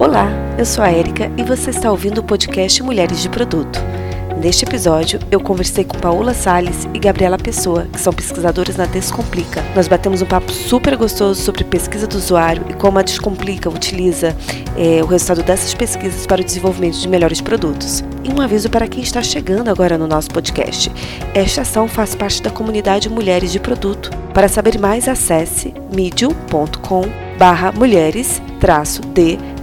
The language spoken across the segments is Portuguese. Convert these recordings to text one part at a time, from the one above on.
Olá, eu sou a Érica e você está ouvindo o podcast Mulheres de Produto. Neste episódio, eu conversei com Paola Sales e Gabriela Pessoa, que são pesquisadoras na Descomplica. Nós batemos um papo super gostoso sobre pesquisa do usuário e como a Descomplica utiliza é, o resultado dessas pesquisas para o desenvolvimento de melhores produtos. E um aviso para quem está chegando agora no nosso podcast: esta ação faz parte da comunidade Mulheres de Produto. Para saber mais, acesse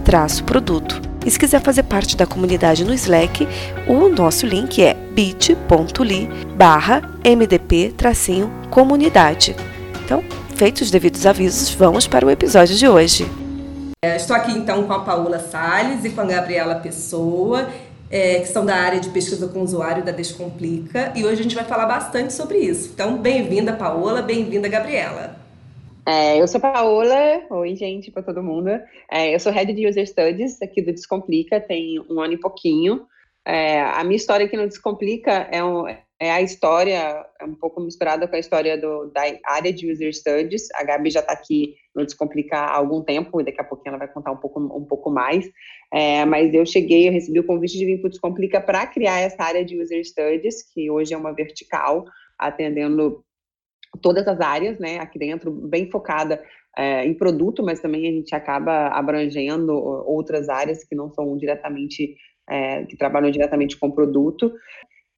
medium.com/mulheres-de-produto. E se quiser fazer parte da comunidade no Slack, o nosso link é bit.ly barra mdp-comunidade. Então, feitos os devidos avisos, vamos para o episódio de hoje. É, estou aqui então com a Paula Sales e com a Gabriela Pessoa, é, que são da área de pesquisa com usuário da Descomplica, e hoje a gente vai falar bastante sobre isso. Então, bem-vinda, Paola, bem-vinda, Gabriela. É, eu sou Paola, oi gente, para todo mundo. É, eu sou Head de User Studies aqui do Descomplica, tem um ano e pouquinho. É, a minha história aqui no Descomplica é, um, é, a história, é um pouco misturada com a história do, da área de User Studies. A Gabi já está aqui no Descomplica há algum tempo, e daqui a pouquinho ela vai contar um pouco, um pouco mais. É, mas eu cheguei, eu recebi o convite de vir para o Descomplica para criar essa área de User Studies, que hoje é uma vertical, atendendo todas as áreas, né, aqui dentro, bem focada é, em produto, mas também a gente acaba abrangendo outras áreas que não são diretamente, é, que trabalham diretamente com produto.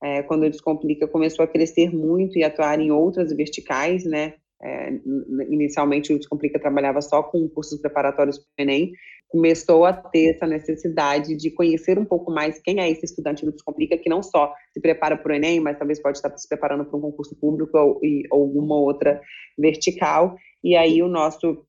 É, quando o Descomplica começou a crescer muito e atuar em outras verticais, né, é, inicialmente o Descomplica trabalhava só com cursos preparatórios para o Enem, começou a ter essa necessidade de conhecer um pouco mais quem é esse estudante do Descomplica, que não só se prepara para o Enem, mas talvez pode estar se preparando para um concurso público ou, ou alguma outra vertical. E aí o nosso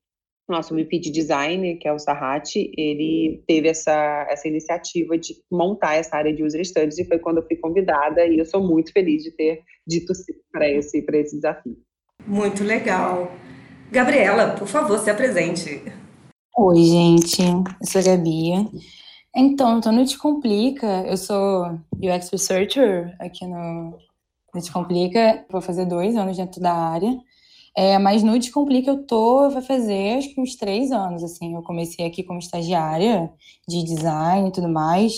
nosso VP de design, que é o Sarrati, ele teve essa, essa iniciativa de montar essa área de user studies e foi quando eu fui convidada e eu sou muito feliz de ter dito sim para esse, para esse desafio. Muito legal. Gabriela, por favor, se apresente. Oi, gente, eu sou a Gabi. Então, então no Descomplica, eu sou UX Researcher aqui no, no Descomplica, vou fazer dois anos dentro da área. É, mas no Descomplica eu tô, vai fazer acho que uns três anos, assim. Eu comecei aqui como estagiária de design e tudo mais.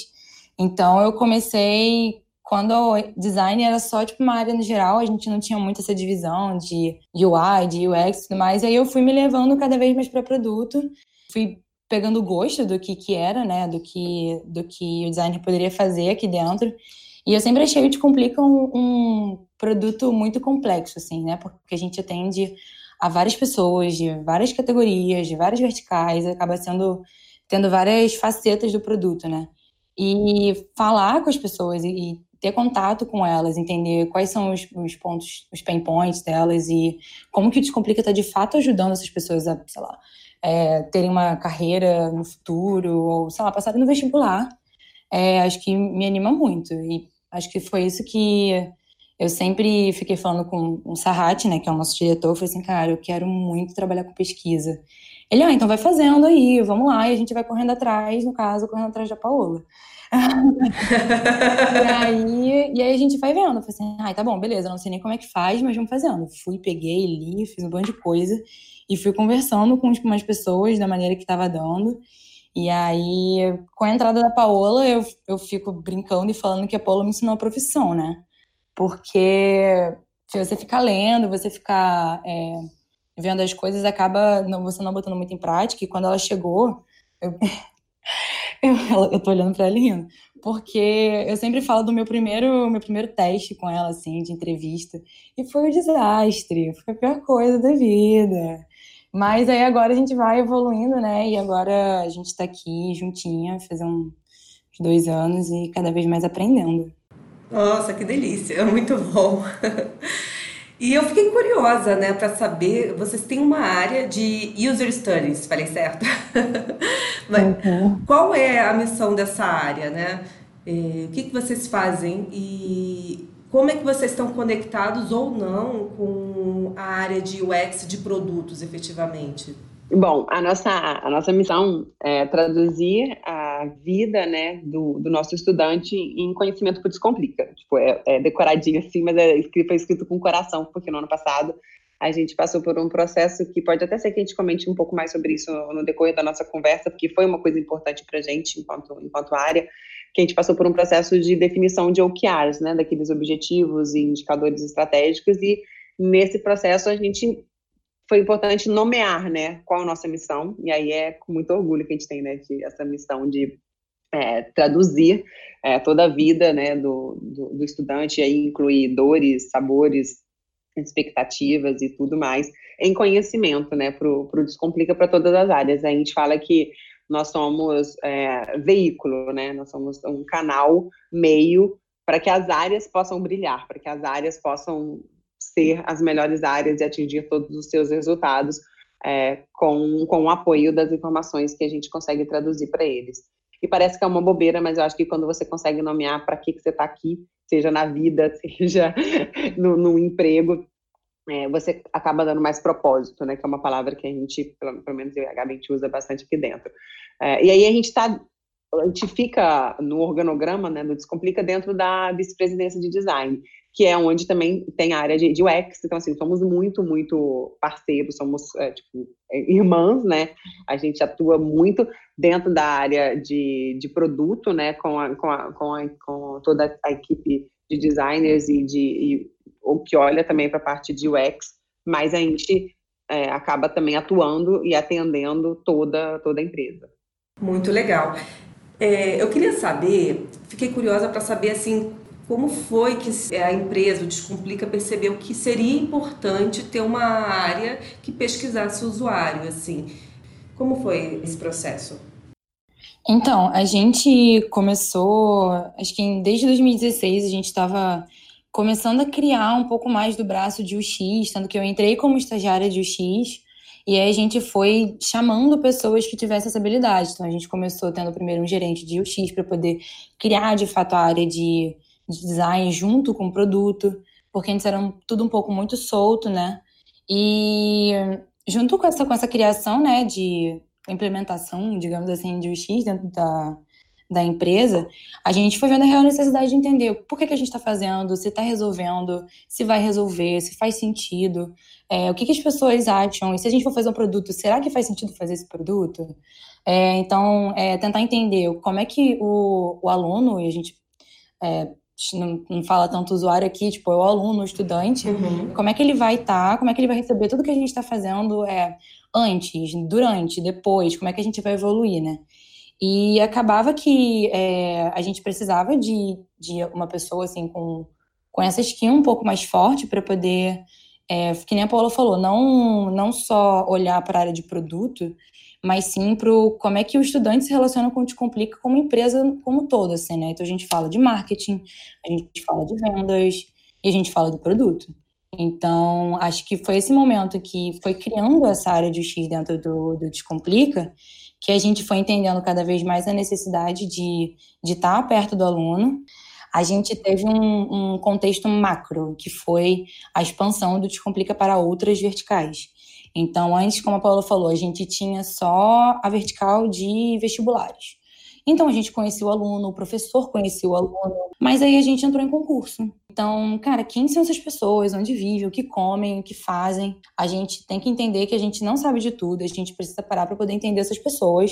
Então eu comecei quando o design era só tipo uma área no geral, a gente não tinha muito essa divisão de UI, de UX e tudo mais. E aí eu fui me levando cada vez mais para produto fui pegando gosto do que que era, né, do que do que o designer poderia fazer aqui dentro. E eu sempre achei o Te Complica um, um produto muito complexo, assim, né, porque a gente atende a várias pessoas de várias categorias, de várias verticais, acaba sendo tendo várias facetas do produto, né? E falar com as pessoas e, ter contato com elas, entender quais são os, os, pontos, os pain points delas e como que o Descomplica está de fato ajudando essas pessoas a, sei lá, é, terem uma carreira no futuro, ou, sei lá, passarem no vestibular, é, acho que me anima muito. E acho que foi isso que eu sempre fiquei falando com o Sarrat, né, que é o nosso diretor, eu falei assim, cara, eu quero muito trabalhar com pesquisa. Ele, ah, então vai fazendo aí, vamos lá, e a gente vai correndo atrás, no caso, correndo atrás da Paola. E, aí, e aí a gente vai vendo, eu falei assim, ah, tá bom, beleza, não sei nem como é que faz, mas vamos fazendo. Fui, peguei, li, fiz um monte de coisa, e fui conversando com umas pessoas da maneira que estava dando. E aí, com a entrada da Paola, eu, eu fico brincando e falando que a Paola me ensinou a profissão, né? Porque se você ficar lendo, você ficar é, vendo as coisas, acaba não, você não botando muito em prática. E quando ela chegou, eu, eu, eu tô olhando para ela rindo. Porque eu sempre falo do meu primeiro, meu primeiro teste com ela, assim, de entrevista. E foi um desastre, foi a pior coisa da vida. Mas aí agora a gente vai evoluindo, né? E agora a gente está aqui juntinha, faz uns dois anos e cada vez mais aprendendo. Nossa, que delícia, muito bom. E eu fiquei curiosa, né, para saber, vocês têm uma área de user studies, falei certo? Mas uhum. qual é a missão dessa área, né? É, o que, que vocês fazem e como é que vocês estão conectados ou não com a área de UX de produtos, efetivamente? Bom, a nossa, a nossa missão é traduzir a vida né, do, do nosso estudante em conhecimento por Descomplica. Tipo, é, é decoradinho assim, mas é escrito, foi escrito com coração, porque no ano passado a gente passou por um processo que pode até ser que a gente comente um pouco mais sobre isso no decorrer da nossa conversa, porque foi uma coisa importante para a gente enquanto, enquanto área, que a gente passou por um processo de definição de OKRs, né, daqueles objetivos e indicadores estratégicos, e nesse processo a gente foi importante nomear, né, qual a nossa missão, e aí é com muito orgulho que a gente tem, né, de, essa missão de é, traduzir é, toda a vida, né, do, do, do estudante, aí incluir dores, sabores, expectativas e tudo mais, em conhecimento, né, para o Descomplica para todas as áreas. A gente fala que nós somos é, veículo, né, nós somos um canal, meio, para que as áreas possam brilhar, para que as áreas possam ser as melhores áreas e atingir todos os seus resultados é, com, com o apoio das informações que a gente consegue traduzir para eles. E parece que é uma bobeira, mas eu acho que quando você consegue nomear para que, que você está aqui, seja na vida, seja no, no emprego, é, você acaba dando mais propósito, né? Que é uma palavra que a gente, pelo, pelo menos eu e a Gabi, a gente usa bastante aqui dentro. É, e aí a gente está a gente fica no organograma, né, Descomplica, dentro da vice-presidência de design, que é onde também tem a área de, de UX, então, assim, somos muito, muito parceiros, somos, é, tipo, irmãs, né, a gente atua muito dentro da área de, de produto, né, com, a, com, a, com, a, com toda a equipe de designers e de e, o que olha também para a parte de UX, mas a gente é, acaba também atuando e atendendo toda, toda a empresa. Muito legal. É, eu queria saber, fiquei curiosa para saber assim, como foi que a empresa, o Descomplica, percebeu que seria importante ter uma área que pesquisasse o usuário, assim. Como foi esse processo? Então, a gente começou, acho que desde 2016 a gente estava começando a criar um pouco mais do braço de UX, tanto que eu entrei como estagiária de UX, e aí a gente foi chamando pessoas que tivessem essa habilidade. Então a gente começou tendo primeiro um gerente de UX para poder criar de fato a área de, de, design junto com o produto, porque antes era tudo um pouco muito solto, né? E junto com essa, com essa criação, né, de implementação, digamos assim, de UX dentro da, da empresa, a gente foi vendo a real necessidade de entender por que, que a gente está fazendo, se está resolvendo, se vai resolver, se faz sentido, é, o que, que, as pessoas acham, e se a gente for fazer um produto, será que faz sentido fazer esse produto? É, então, é, tentar entender como é que o, o aluno, e a gente é, não, não, fala tanto usuário aqui, tipo, é o aluno, o estudante, uhum. como é que ele vai estar, tá, como é que ele vai receber tudo que a gente está fazendo é, antes, durante, depois, como é que a gente vai evoluir, né? E acabava que é, a gente precisava de, de uma pessoa assim com, com essa skin um pouco mais forte para poder, é, que nem a Paula falou, não, não só olhar para a área de produto, mas sim para como é que o estudante se relaciona com o Descomplica como empresa como toda, assim, né? Então a gente fala de marketing, a gente fala de vendas e a gente fala de produto. Então, acho que foi esse momento que foi criando essa área de X dentro do, do Descomplica, que a gente foi entendendo cada vez mais a necessidade de, de estar perto do aluno. A gente teve um, um contexto macro, que foi a expansão do Descomplica para outras verticais. Então, antes, como a Paula falou, a gente tinha só a vertical de vestibulares. Então a gente conhecia o aluno, o professor conhecia o aluno, mas aí a gente entrou em concurso. Então, cara, quem são essas pessoas? Onde vivem? O que comem? O que fazem? A gente tem que entender que a gente não sabe de tudo, a gente precisa parar para poder entender essas pessoas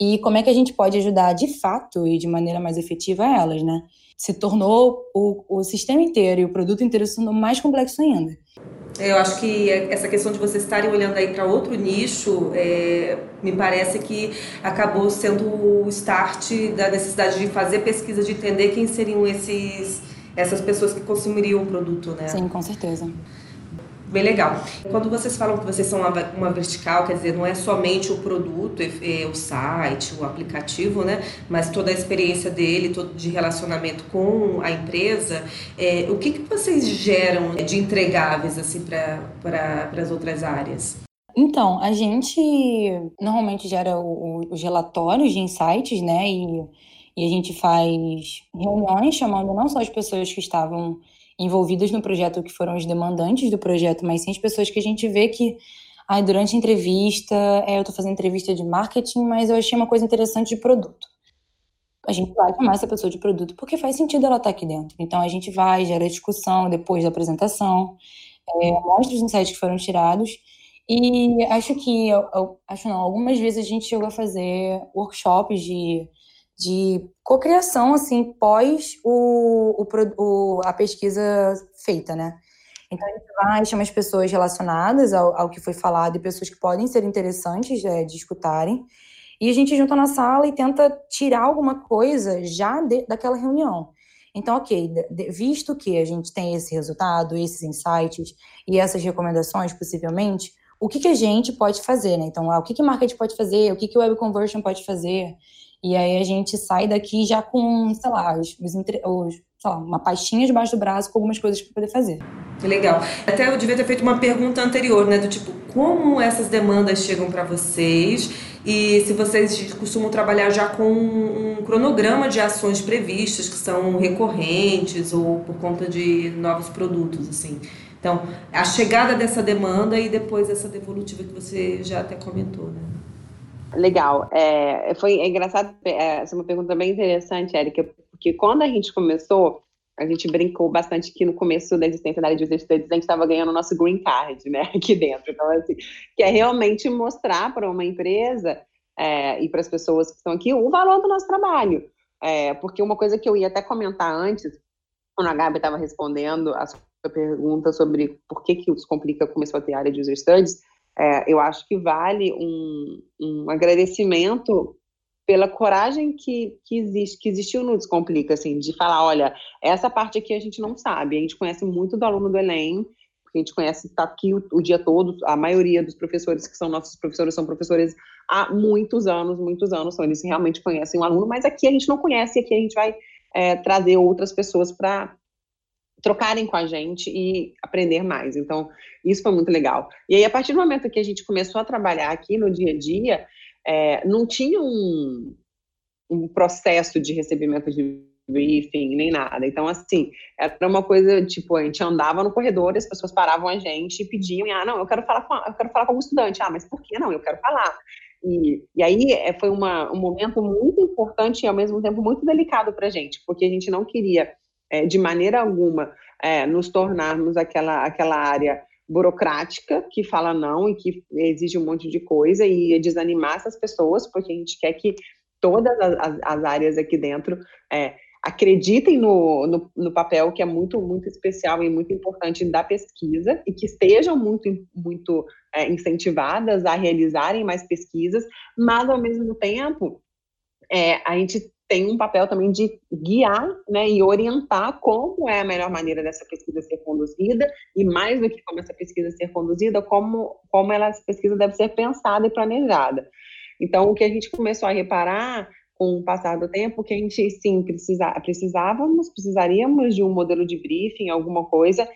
e como é que a gente pode ajudar de fato e de maneira mais efetiva elas, né? Se tornou o, o sistema inteiro e o produto inteiro se tornou mais complexo ainda. Eu acho que essa questão de vocês estarem olhando aí para outro nicho, é, me parece que acabou sendo o start da necessidade de fazer pesquisa, de entender quem seriam esses, essas pessoas que consumiriam o produto, né? Sim, com certeza bem legal. Quando vocês falam que vocês são uma, vertical, quer dizer, não é somente o produto, o site, o aplicativo, né? Mas toda a experiência dele, todo de relacionamento com a empresa. É, o que, que vocês geram de entregáveis assim para as outras áreas? Então, a gente normalmente gera o, o, os relatórios de insights, né? E, e a gente faz reuniões chamando não só as pessoas que estavam envolvidas no projeto, que foram os demandantes do projeto, mas sim as pessoas que a gente vê que, ai, durante a entrevista, é, eu estou fazendo entrevista de marketing, mas eu achei uma coisa interessante de produto. A gente vai chamar essa pessoa de produto porque faz sentido ela estar tá aqui dentro. Então a gente vai, gera discussão depois da apresentação. é, mostra os insights que foram tirados. E acho que, eu, eu, acho não, algumas vezes a gente chegou a fazer workshops de, de cocriação, assim, pós o, o, a pesquisa feita, né? Então, a gente vai, chama as pessoas relacionadas ao, ao que foi falado e pessoas que podem ser interessantes é, de escutarem. E a gente junta na sala e tenta tirar alguma coisa já de, daquela reunião. Então, ok, visto que a gente tem esse resultado, esses insights e essas recomendações, possivelmente, o que, que a gente pode fazer, né? Então, ah, o que, que marketing pode fazer, o que, que web conversion pode fazer. E aí a gente sai daqui já com, sei lá, os, os, os lá, uma pastinha debaixo do braço com algumas coisas para poder fazer. Legal. Até eu devia ter feito uma pergunta anterior, né? Do tipo, como essas demandas chegam para vocês e se vocês costumam trabalhar já com um cronograma de ações previstas que são recorrentes ou por conta de novos produtos, assim. Então, a chegada dessa demanda e depois essa devolutiva que você já até comentou, né? Legal. É, foi é engraçado, é, essa é uma pergunta bem interessante, Érica, porque quando a gente começou, a gente brincou bastante que no começo da existência da área de studies a gente estava ganhando o nosso green card, né, aqui dentro. Então, assim, que é realmente mostrar para uma empresa é, e para as pessoas que estão aqui o valor do nosso trabalho. É, porque uma coisa que eu ia até comentar antes, quando a Gabi estava respondendo a sua pergunta sobre por que, que o Descomplica começou a ter área de user studies, é, eu acho que vale um, um agradecimento pela coragem que, que, existe, que existiu no Descomplica, assim, de falar, olha, essa parte aqui a gente não sabe, a gente conhece muito do aluno do Enem, a gente conhece, está aqui o, o, dia todo, a maioria dos professores que são nossos professores são professores há muitos anos, muitos anos, então eles realmente conhecem o aluno, mas aqui a gente não conhece, aqui a gente vai é, trazer outras pessoas para trocarem com a gente e aprender mais. Então, isso foi muito legal. E aí, a partir do momento que a gente começou a trabalhar aqui no dia a dia, é, não tinha um, um processo de recebimento de briefing, nem nada. Então, assim, era uma coisa, tipo, a gente andava no corredor, as pessoas paravam a gente e pediam, ah, não, eu quero falar com, eu quero falar com um estudante. Ah, mas por que não? Eu quero falar. E, e aí é, foi uma, um momento muito importante e, ao mesmo tempo, muito delicado para a gente, porque a gente não queria, é, de maneira alguma, é, nos tornarmos aquela, aquela área burocrática que fala não e que exige um monte de coisa e desanimar essas pessoas, porque a gente quer que todas as, as áreas aqui dentro é, acreditem no, no, no, papel que é muito, muito especial e muito importante da pesquisa e que estejam muito, muito é, incentivadas a realizarem mais pesquisas, mas ao mesmo tempo é, a gente tem um papel também de guiar né, e orientar como é a melhor maneira dessa pesquisa ser conduzida, e mais do que como essa pesquisa ser conduzida, como, como ela, essa pesquisa deve ser pensada e planejada. Então, o que a gente começou a reparar com o passar do tempo, que a gente, sim, precisa, precisávamos, precisaríamos de um modelo de briefing, alguma coisa,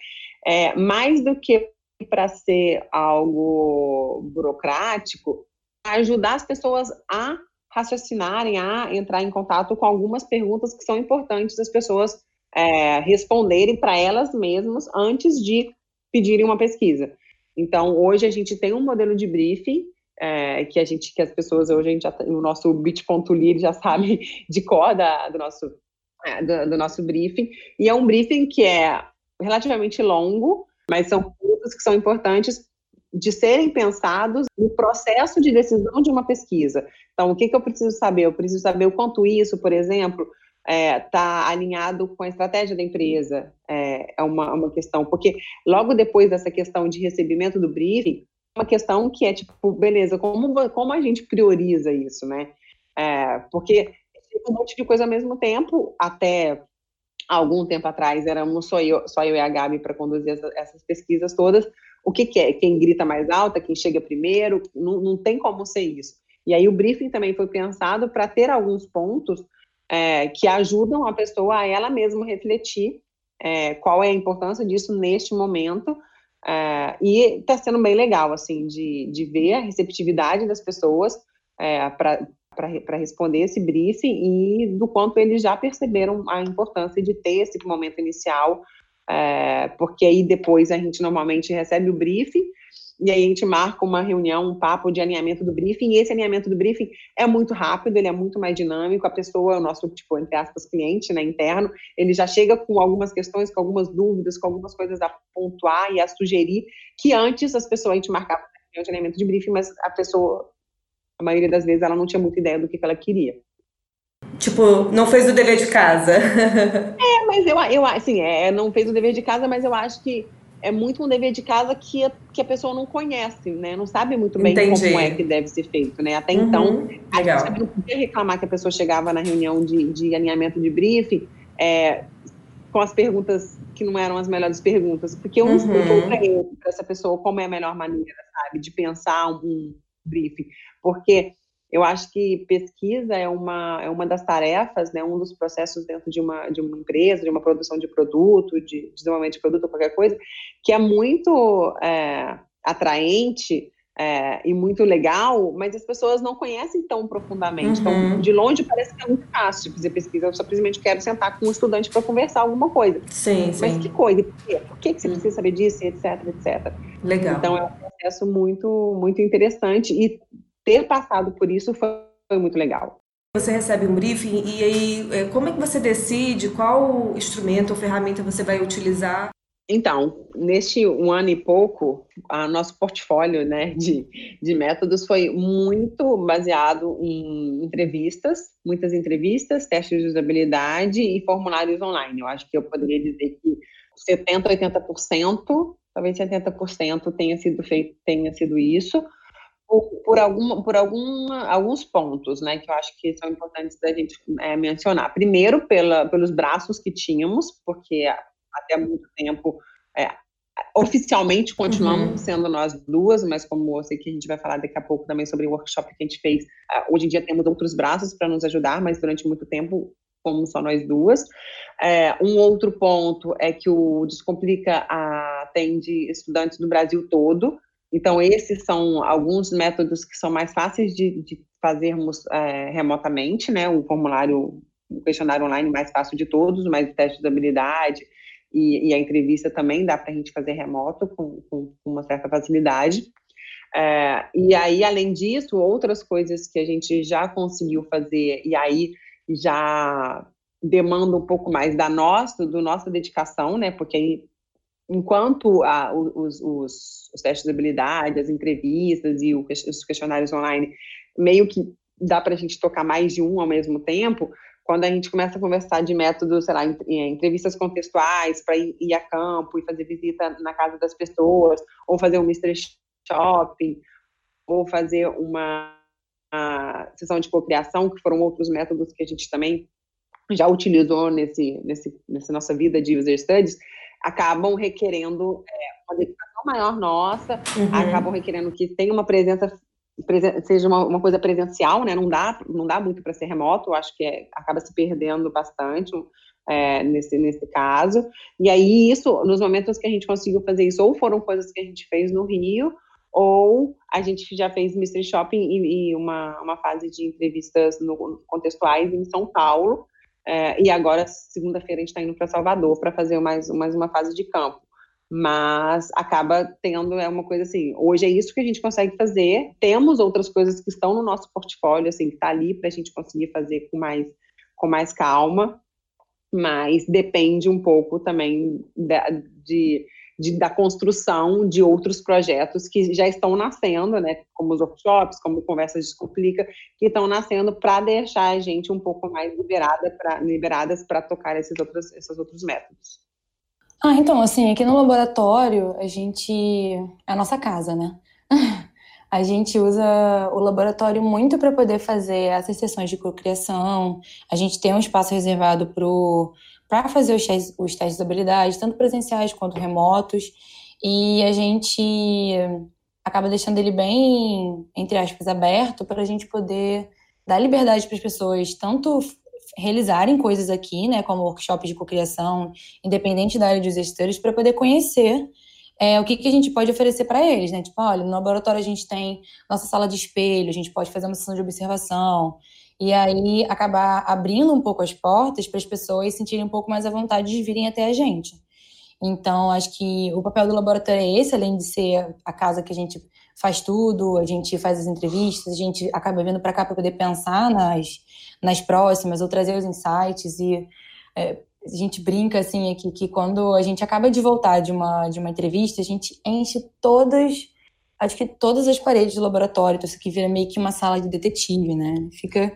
é, mais do que para ser algo burocrático, ajudar as pessoas a raciocinarem, a entrar em contato com algumas perguntas que são importantes as pessoas é, responderem para elas mesmas antes de pedirem uma pesquisa. Então, hoje a gente tem um modelo de briefing é, que a gente, que as pessoas hoje a gente já no nosso bit.ly já sabe de cor da, do nosso é, do, do, nosso briefing e é um briefing que é relativamente longo, mas são pontos que são importantes de serem pensados no processo de decisão de uma pesquisa. Então, o que, que eu preciso saber? Eu preciso saber o quanto isso, por exemplo, está é, tá alinhado com a estratégia da empresa. É, é uma, uma questão, porque logo depois dessa questão de recebimento do briefing, uma questão que é tipo, beleza, como, como a gente prioriza isso, né? É, porque um monte de coisa ao mesmo tempo, até algum tempo atrás éramos só eu, só eu e a Gabi para conduzir essa, essas pesquisas todas, o que, que, é? Quem grita mais alta, quem chega primeiro, não, não tem como ser isso. E aí o briefing também foi pensado para ter alguns pontos é, que ajudam a pessoa a ela mesma refletir é, qual é a importância disso neste momento. É, e está sendo bem legal, assim, de, de ver a receptividade das pessoas é, para responder esse briefing e do quanto eles já perceberam a importância de ter esse momento inicial é, porque aí depois a gente normalmente recebe o briefing e aí a gente marca uma reunião, um papo de alinhamento do briefing, e esse alinhamento do briefing é muito rápido, ele é muito mais dinâmico, a pessoa, o nosso, tipo, entre aspas, cliente, né, interno, ele já chega com algumas questões, com algumas dúvidas, com algumas coisas a pontuar e a sugerir, que antes as pessoas, a gente marcava um alinhamento de briefing, mas a pessoa, a maioria das vezes, ela não tinha muita ideia do que, que ela queria. Tipo, não fez o dever de casa. é, mas eu, eu assim, é, não fez o dever de casa, mas eu acho que é muito um dever de casa que a, que a pessoa não conhece, né? Não sabe muito bem Entendi. como é que deve ser feito, né? Até uhum, então, a legal. gente não podia reclamar que a pessoa chegava na reunião de, de alinhamento de briefing é, com as perguntas que não eram as melhores perguntas, porque eu não uhum. para essa pessoa como é a melhor maneira, sabe, de pensar um briefing, porque eu acho que pesquisa é uma, é uma das tarefas, né, um dos processos dentro de uma, de uma empresa, de uma produção de produto, de, desenvolvimento de produto ou qualquer coisa, que é muito é, atraente é, e muito legal, mas as pessoas não conhecem tão profundamente. Então, uhum. Então, de longe parece que é muito fácil fazer pesquisa. Eu simplesmente quero sentar com um estudante para conversar alguma coisa. Sim, mas sim. que coisa? Por, quê? Por que, que você precisa saber disso, etc, etc. Legal. Então, é um processo muito, muito interessante e ter passado por isso foi, foi muito legal. Você recebe um briefing e aí é, como é que você decide qual instrumento ou ferramenta você vai utilizar? Então, neste um ano e pouco, a nosso portfólio né, de, de métodos foi muito baseado em entrevistas, muitas entrevistas, testes de usabilidade e formulários online. Eu acho que eu poderia dizer que 70%, 80%, talvez 70% tenha sido feito, tenha sido isso por, por, alguma, por alguma, alguns pontos, né, que eu acho que são importantes da gente é, mencionar. Primeiro, pela, pelos braços que tínhamos, porque até muito tempo, é, oficialmente continuamos uhum. sendo nós duas, mas como eu sei que a gente vai falar daqui a pouco também sobre o workshop que a gente fez, uh, hoje em dia temos outros braços para nos ajudar, mas durante muito tempo fomos só nós duas. É, um outro ponto é que o Descomplica atende estudantes do Brasil todo, então, esses são alguns métodos que são mais fáceis de, de fazermos é, remotamente, né? O formulário, o questionário online mais fácil de todos, mas o teste de habilidade e, e a entrevista também dá para a gente fazer remoto com, com, com uma certa facilidade. É, e aí, além disso, outras coisas que a gente já conseguiu fazer, e aí já demanda um pouco mais da nossa, do nossa dedicação, né? Porque aí enquanto a, os, os, os, testes de habilidade, as entrevistas e o, os questionários online, meio que dá para a gente tocar mais de um ao mesmo tempo, quando a gente começa a conversar de métodos, sei lá, entrevistas contextuais para ir, ir, a campo e fazer visita na casa das pessoas, ou fazer um mystery shopping, ou fazer uma, uma sessão de cocriação, que foram outros métodos que a gente também já utilizou nesse, nesse, nessa nossa vida de user studies, acabam requerendo é, uma dedicação maior nossa, uhum. acabam requerendo que tenha uma presença seja uma, uma, coisa presencial, né? Não dá, não dá muito para ser remoto. Acho que é, acaba se perdendo bastante é, nesse nesse caso. E aí isso, nos momentos que a gente conseguiu fazer isso, ou foram coisas que a gente fez no Rio, ou a gente já fez Mystery Shopping e, e uma, uma fase de entrevistas no, contextuais em São Paulo. É, e agora, segunda-feira, a gente está indo para Salvador para fazer mais, mais uma fase de campo. Mas acaba tendo, é uma coisa assim, hoje é isso que a gente consegue fazer. Temos outras coisas que estão no nosso portfólio, assim, que está ali para a gente conseguir fazer com mais, com mais calma, mas depende um pouco também da, de de, da construção de outros projetos que já estão nascendo, né, como os workshops, como Conversas Descomplica, que estão nascendo para deixar a gente um pouco mais liberada pra, liberadas para tocar esses outros, esses outros métodos. Ah, então, assim, aqui no laboratório, a gente. É a nossa casa, né? A gente usa o laboratório muito para poder fazer essas sessões de cocriação. A gente tem um espaço reservado para para fazer os testes, os testes de habilidade, tanto presenciais quanto remotos, e a gente acaba deixando ele bem, entre aspas, aberto para a gente poder dar liberdade para as pessoas, tanto realizarem coisas aqui, né, como workshops de cocriação, independente da área de gestores, para poder conhecer é, o que, que a gente pode oferecer para eles, né? Tipo, olha, no laboratório a gente tem nossa sala de espelho, a gente pode fazer uma sessão de observação, e aí acabar abrindo um pouco as portas para as pessoas sentirem um pouco mais à vontade de virem até a gente. Então, acho que o papel do laboratório é esse, além de ser a casa que a gente faz tudo, a gente faz as entrevistas, a gente acaba vindo para cá para poder pensar nas, nas próximas ou trazer os insights e é, a gente brinca assim aqui que quando a gente acaba de voltar de uma de uma entrevista, a gente enche todas acho que todas as paredes do laboratório, então isso aqui vira meio que uma sala de detetive, né? Fica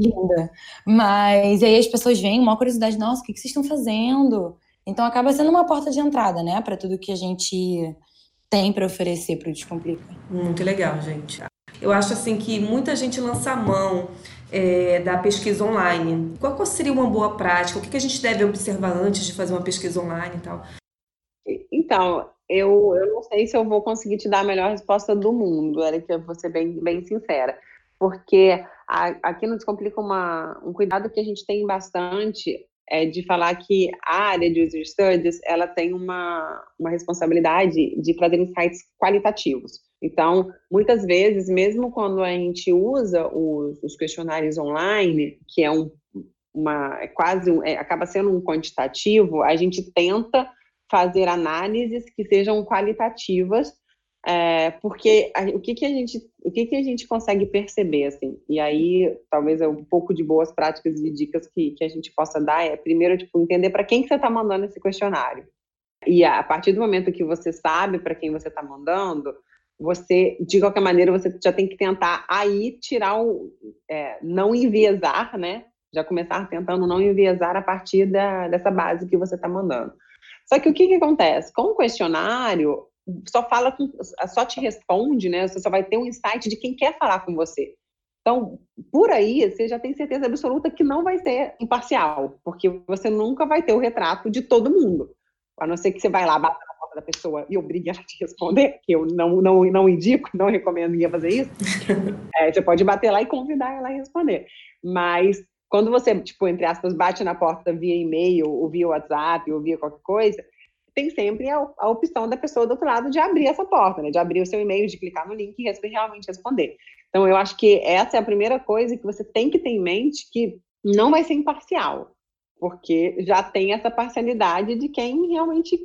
linda. Mas aí as pessoas vêm, uma curiosidade, nossa, o que, que vocês estão fazendo? Então acaba sendo uma porta de entrada, né, para tudo que a gente tem para oferecer para o Descomplica. Muito legal, gente. Eu acho assim que muita gente lança a mão é, da pesquisa online. Qual seria uma boa prática? O que a gente deve observar antes de fazer uma pesquisa online e tal? Então, eu, eu não sei se eu vou conseguir te dar a melhor resposta do mundo, Erika, eu vou ser bem, bem sincera. Porque aqui no Descomplica uma, um cuidado que a gente tem bastante é de falar que a área de User Studies ela tem uma, uma responsabilidade de trazer insights qualitativos. Então, muitas vezes, mesmo quando a gente usa os, os questionários online, que é um, uma, é quase, é, acaba sendo um quantitativo, a gente tenta fazer análises que sejam qualitativas, é, porque a, o que, que a gente o que, que a gente consegue perceber assim? E aí talvez é um pouco de boas práticas e dicas que, que a gente possa dar é primeiro tipo entender para quem que você está mandando esse questionário. E a, a partir do momento que você sabe para quem você está mandando você de qualquer maneira você já tem que tentar aí tirar o é, não enviesar né? Já começar tentando não enviesar a partir da, dessa base que você está mandando. Só que o que, que acontece? Com o questionário, só fala com, só te responde, né? Você só vai ter um insight de quem quer falar com você. Então, por aí, você já tem certeza absoluta que não vai ser imparcial, porque você nunca vai ter o retrato de todo mundo. A não ser que você vai lá, bata na porta da pessoa e obrigue ela a te responder, que eu não, não, não indico, não recomendo ninguém fazer isso. É, você pode bater lá e convidar ela a responder. Mas quando você, tipo, entre aspas, bate na porta via e-mail, ou via WhatsApp, ou via qualquer coisa, tem sempre a, a, opção da pessoa do outro lado de abrir essa porta, né? De abrir o seu e-mail, de clicar no link e realmente responder. Então, eu acho que essa é a primeira coisa que você tem que ter em mente, que não vai ser imparcial, porque já tem essa parcialidade de quem realmente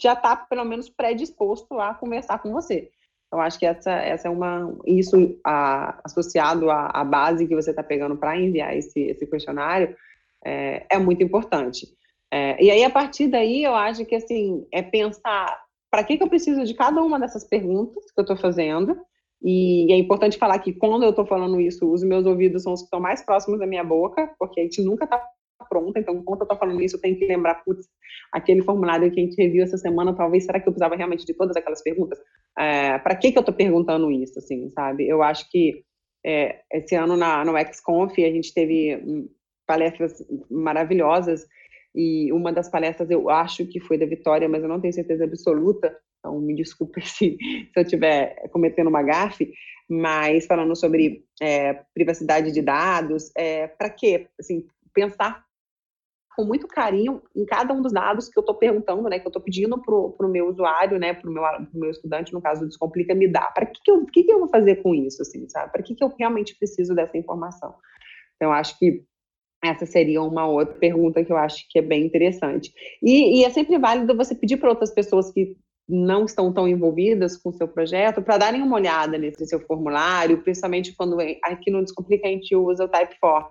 já está, pelo menos, predisposto a conversar com você. Eu acho que essa, essa é uma. Isso a, associado à, à, base que você está pegando para enviar esse, esse questionário é, é muito importante. É, e aí, a partir daí, eu acho que assim, é pensar para que, que eu preciso de cada uma dessas perguntas que eu estou fazendo. E é importante falar que quando eu estou falando isso, os meus ouvidos são os que estão mais próximos da minha boca, porque a gente nunca está pronta, então enquanto eu estou falando isso, eu tenho que lembrar, putz, aquele formulário que a gente reviu essa semana, talvez, será que eu precisava realmente de todas aquelas perguntas? É, para que que eu estou perguntando isso, assim, sabe? Eu acho que é, esse ano na, no XConf a gente teve hum, palestras maravilhosas, e uma das palestras eu acho que foi da Vitória, mas eu não tenho certeza absoluta, então me desculpe se, se eu estiver cometendo uma gafe, mas falando sobre é, privacidade de dados, é, para quê? Assim, pensar com muito carinho em cada um dos dados que eu estou perguntando, né, que eu estou pedindo para o meu usuário, né, para o meu, meu estudante, no caso do Descomplica, me dar. Para que, que, eu, que, que eu vou fazer com isso, assim, sabe? Para que, que eu realmente preciso dessa informação? Então, acho que essa seria uma outra pergunta que eu acho que é bem interessante. E, e é sempre válido você pedir para outras pessoas que não estão tão envolvidas com o seu projeto para darem uma olhada nesse seu formulário, principalmente quando é, aqui no Descomplica a gente usa o Typeform,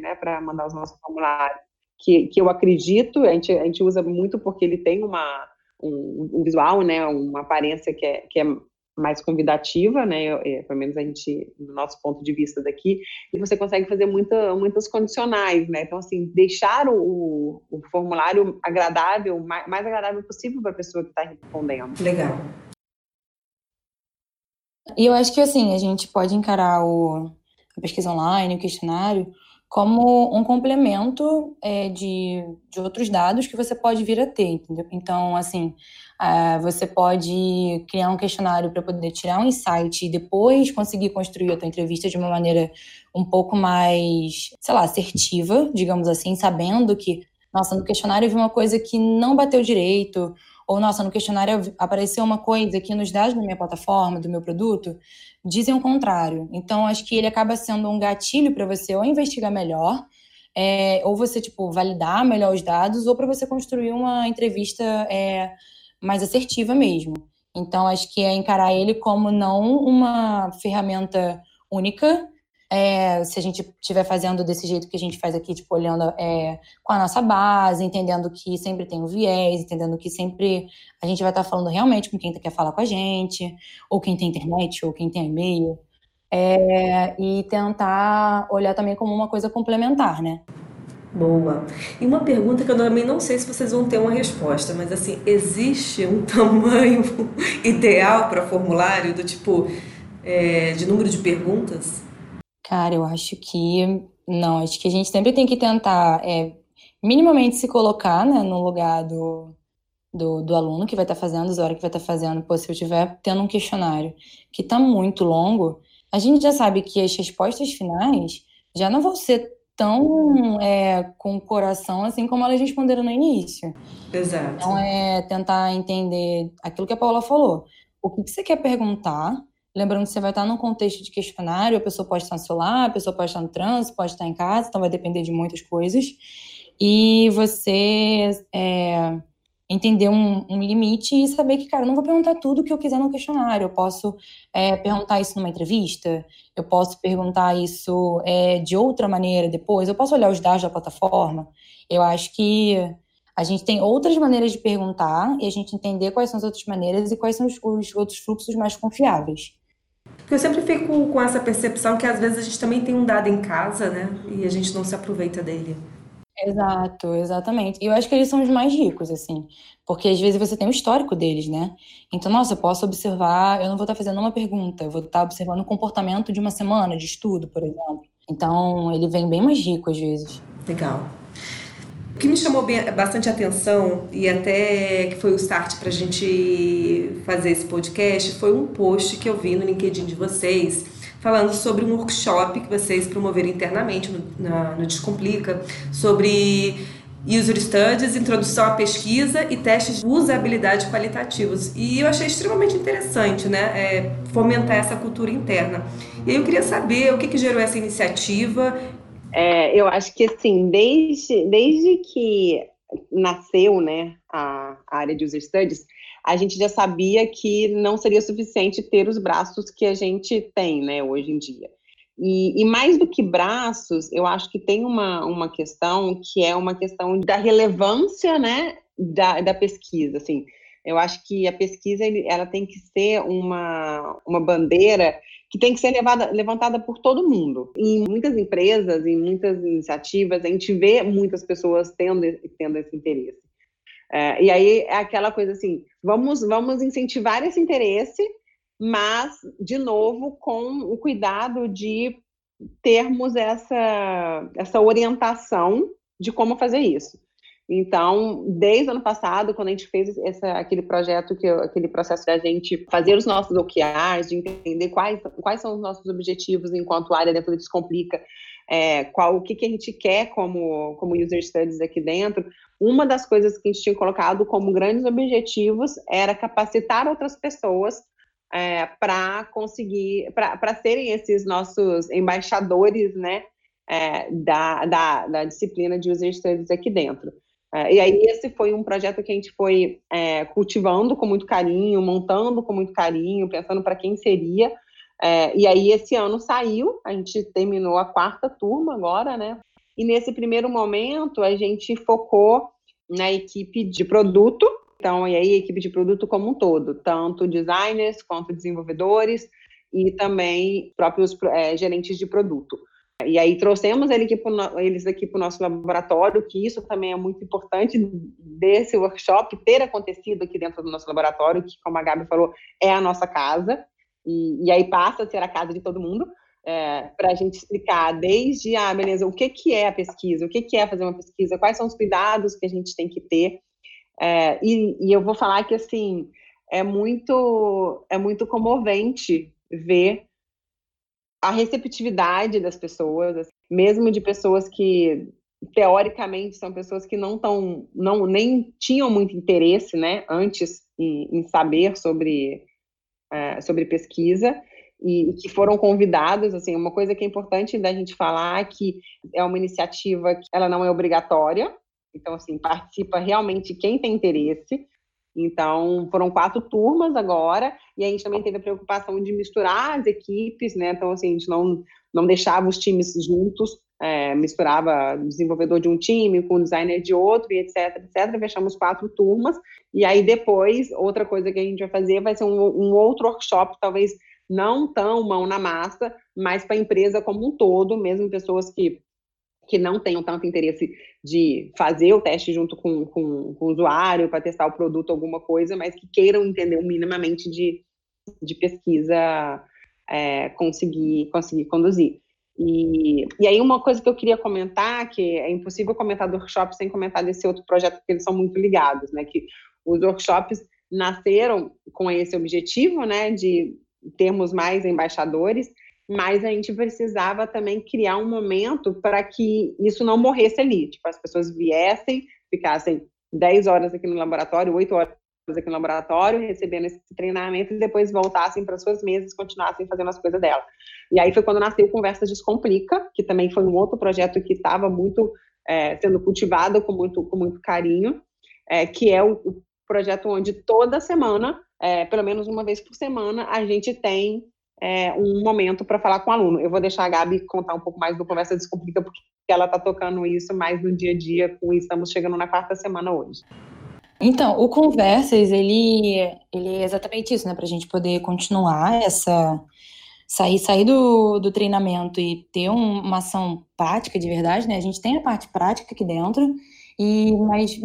né, para mandar os nossos formulários que, que eu acredito, a gente, a gente usa muito porque ele tem uma, um, um visual, né, uma aparência que é, que é mais convidativa, né, é, pelo menos a gente, no nosso ponto de vista daqui, e você consegue fazer muita, muitas condicionais, né, então, assim, deixar o, o formulário agradável, mais, mais agradável possível para a pessoa que está respondendo. Legal. E eu acho que, assim, a gente pode encarar o, a pesquisa online, o questionário, como um complemento é, de, de outros dados que você pode vir a ter, entendeu? Então, assim, uh, você pode criar um questionário para poder tirar um insight e depois conseguir construir a tua entrevista de uma maneira um pouco mais, sei lá, assertiva, digamos assim, sabendo que, nossa, no questionário eu vi uma coisa que não bateu direito, ou, nossa, no questionário apareceu uma coisa que nos dados da minha plataforma, do meu produto, dizem o contrário. Então, acho que ele acaba sendo um gatilho para você ou investigar melhor, é, ou você, tipo, validar melhor os dados, ou para você construir uma entrevista é, mais assertiva mesmo. Então, acho que é encarar ele como não uma ferramenta única, é, se a gente estiver fazendo desse jeito que a gente faz aqui, tipo, olhando é, com a nossa base, entendendo que sempre tem um viés, entendendo que sempre a gente vai estar falando realmente com quem quer falar com a gente, ou quem tem internet, ou quem tem e-mail, é, e tentar olhar também como uma coisa complementar, né? Boa. E uma pergunta que eu também não sei se vocês vão ter uma resposta, mas assim, existe um tamanho ideal para formulário do tipo é, de número de perguntas? Cara, eu acho que não. Acho que a gente sempre tem que tentar é, minimamente se colocar né, no lugar do, do, do aluno que vai estar tá fazendo, do hora que vai estar tá fazendo. Pô, se eu estiver tendo um questionário que está muito longo, a gente já sabe que as respostas finais já não vão ser tão é, com o coração assim como elas responderam no início. Exato. Então é tentar entender aquilo que a Paula falou. O que, que você quer perguntar? Lembrando que você vai estar num contexto de questionário, a pessoa pode estar no celular, a pessoa pode estar no trânsito, pode estar em casa, então vai depender de muitas coisas. E você é, entender um, um, limite e saber que, cara, eu não vou perguntar tudo que eu quiser no questionário. Eu posso é, perguntar isso numa entrevista, eu posso perguntar isso é, de outra maneira depois, eu posso olhar os dados da plataforma. Eu acho que a gente tem outras maneiras de perguntar e a gente entender quais são as outras maneiras e quais são os, os outros fluxos mais confiáveis. Eu sempre fico com essa percepção que às vezes a gente também tem um dado em casa, né? E a gente não se aproveita dele. Exato, exatamente. E eu acho que eles são os mais ricos, assim. Porque às vezes você tem o histórico deles, né? Então, nossa, eu posso observar, eu não vou estar fazendo uma pergunta, eu vou estar observando o comportamento de uma semana de estudo, por exemplo. Então, ele vem bem mais rico às vezes. Legal. O que me chamou bem, bastante atenção, e até que foi o start para a gente fazer esse podcast, foi um post que eu vi no LinkedIn de vocês, falando sobre um workshop que vocês promoveram internamente no, no Descomplica, sobre User Studies, introdução à pesquisa e testes de usabilidade qualitativos. E eu achei extremamente interessante, né, é, fomentar essa cultura interna. E eu queria saber o que, que gerou essa iniciativa é, eu acho que assim, desde, desde que nasceu né, a área de user studies, a gente já sabia que não seria suficiente ter os braços que a gente tem né, hoje em dia. E, e, mais do que braços, eu acho que tem uma, uma questão que é uma questão da relevância né, da, da pesquisa. Assim, eu acho que a pesquisa ela tem que ser uma, uma bandeira que tem que ser levada, levantada por todo mundo. Em muitas empresas, em muitas iniciativas, a gente vê muitas pessoas tendo, tendo esse interesse. É, e aí é aquela coisa assim, vamos, vamos incentivar esse interesse, mas, de novo, com o cuidado de termos essa, essa orientação de como fazer isso. Então, desde o ano passado, quando a gente fez essa, aquele projeto, que aquele processo da gente fazer os nossos OKRs, de entender quais, quais são os nossos objetivos enquanto área dentro do Descomplica, é, qual, o que, que a gente quer como, como user studies aqui dentro, uma das coisas que a gente tinha colocado como grandes objetivos era capacitar outras pessoas é, para conseguir, para serem esses nossos embaixadores, né, é, da, da, da disciplina de user studies aqui dentro. É, e aí esse foi um projeto que a gente foi é, cultivando com muito carinho, montando com muito carinho, pensando para quem seria. É, e aí esse ano saiu, a gente terminou a quarta turma agora, né? E nesse primeiro momento a gente focou na equipe de produto, então e aí equipe de produto como um todo, tanto designers quanto desenvolvedores e também próprios é, gerentes de produto. E aí trouxemos ele aqui pro, eles aqui para o nosso laboratório, que isso também é muito importante desse workshop ter acontecido aqui dentro do nosso laboratório, que, como a Gabi falou, é a nossa casa, e, e aí passa a ser a casa de todo mundo, é, para a gente explicar desde, ah, beleza, o que, que é a pesquisa, o que, que é fazer uma pesquisa, quais são os cuidados que a gente tem que ter, é, e, e eu vou falar que, assim, é muito, é muito comovente ver a receptividade das pessoas, assim, mesmo de pessoas que teoricamente são pessoas que não estão, não nem tinham muito interesse, né, antes em, em saber sobre é, sobre pesquisa e, que foram convidados, assim, uma coisa que é importante da gente falar é que é uma iniciativa que ela não é obrigatória, então, assim, participa realmente quem tem interesse, então, foram quatro turmas agora, e a gente também teve a preocupação de misturar as equipes, né? Então, assim, a gente não, não deixava os times juntos, é, misturava desenvolvedor de um time com designer de outro, e etc, etc. Fechamos quatro turmas, e aí depois, outra coisa que a gente vai fazer vai ser um, um outro workshop, talvez não tão mão na massa, mas para a empresa como um todo, mesmo pessoas que que não tenham tanto interesse de fazer o teste junto com, com, com o usuário para testar o produto, alguma coisa, mas que queiram entender minimamente de, de pesquisa, é, conseguir, conseguir conduzir. E, e aí uma coisa que eu queria comentar, que é impossível comentar do workshop sem comentar desse outro projeto, porque eles são muito ligados, né, que os workshops nasceram com esse objetivo, né, de termos mais embaixadores, mas a gente precisava também criar um momento para que isso não morresse ali. Tipo, as pessoas viessem, ficassem 10 horas aqui no laboratório, 8 horas aqui no laboratório, recebendo esse treinamento e depois voltassem para suas mesas e continuassem fazendo as coisas dela. E aí foi quando nasceu Conversa Descomplica, que também foi um outro projeto que estava muito é, sendo cultivado com muito, com muito carinho, é, que é o, o, projeto onde toda semana, é, pelo menos uma vez por semana, a gente tem é, um momento para falar com o aluno. Eu vou deixar a Gabi contar um pouco mais do Conversa Descomplica, porque ela está tocando isso mais no dia a dia, com estamos chegando na quarta semana hoje. Então, o Conversas, ele, ele é exatamente isso, né? Para a gente poder continuar essa. sair, sair do, do treinamento e ter um, uma ação prática de verdade, né? A gente tem a parte prática aqui dentro, e mas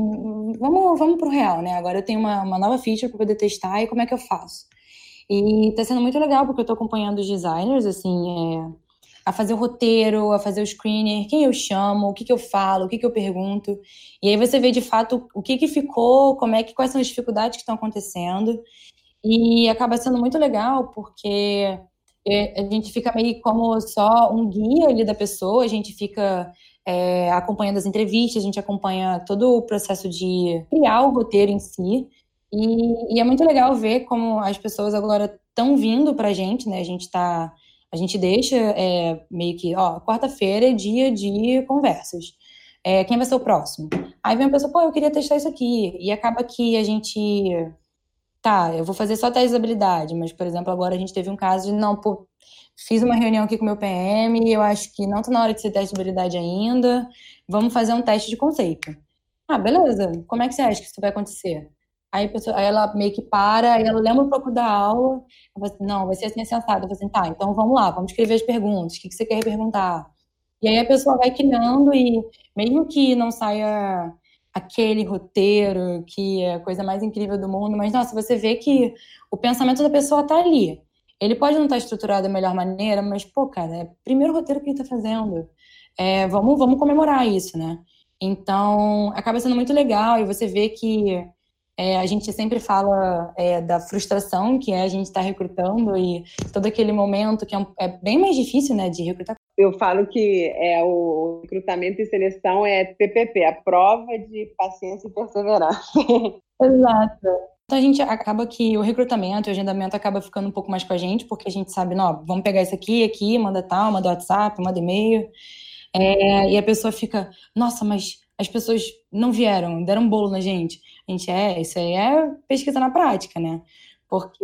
vamos, vamos para o real, né? Agora eu tenho uma, uma nova feature para poder testar e como é que eu faço? E tá sendo muito legal, porque eu tô acompanhando os designers, assim, é, a fazer o roteiro, a fazer o screener, quem eu chamo, o que, que eu falo, o que, que eu pergunto. E aí você vê de fato o que, que ficou, como é que, quais são as dificuldades que estão acontecendo. E acaba sendo muito legal, porque é, a gente fica meio como só um guia ali da pessoa, a gente fica é, acompanhando as entrevistas, a gente acompanha todo o processo de criar o roteiro em si. E, e, é muito legal ver como as pessoas agora estão vindo para a gente, né? A gente tá, a gente deixa é, meio que, ó, quarta-feira é dia de conversas. É, quem vai ser o próximo? Aí vem a pessoa, pô, eu queria testar isso aqui. E acaba que a gente, tá, eu vou fazer só teste de habilidade, mas, por exemplo, agora a gente teve um caso de, não, pô, fiz uma reunião aqui com o meu PM, eu acho que não tá na hora de ser teste de habilidade ainda, vamos fazer um teste de conceito. Ah, beleza, como é que você acha que isso vai acontecer? Aí, pessoa, aí ela meio que para, aí ela lembra um pouco da aula. Assim, não, vai ser assim sensado. Eu falo assim, tá, então vamos lá, vamos escrever as perguntas. O que, que você quer perguntar? E aí a pessoa vai criando e mesmo que não saia aquele roteiro que é a coisa mais incrível do mundo, mas nossa, você vê que o pensamento da pessoa tá ali. Ele pode não estar tá estruturado da melhor maneira, mas, pô, cara, é o primeiro roteiro que ele tá fazendo. É, vamos, vamos comemorar isso, né? Então, acaba sendo muito legal e você vê que é, a gente sempre fala é, da frustração que é a gente estar tá recrutando e todo aquele momento que é, um, é, bem mais difícil, né, de recrutar. Eu falo que é o recrutamento e seleção é PPP, a prova de paciência e perseverança. Exato. Então a gente acaba que o recrutamento, o agendamento acaba ficando um pouco mais com a gente, porque a gente sabe, não, vamos pegar isso aqui, aqui, manda tal, manda WhatsApp, manda e-mail. É, e a pessoa fica, nossa, mas as pessoas não vieram, deram um bolo na gente. A gente é, isso aí é pesquisa na prática, né? Porque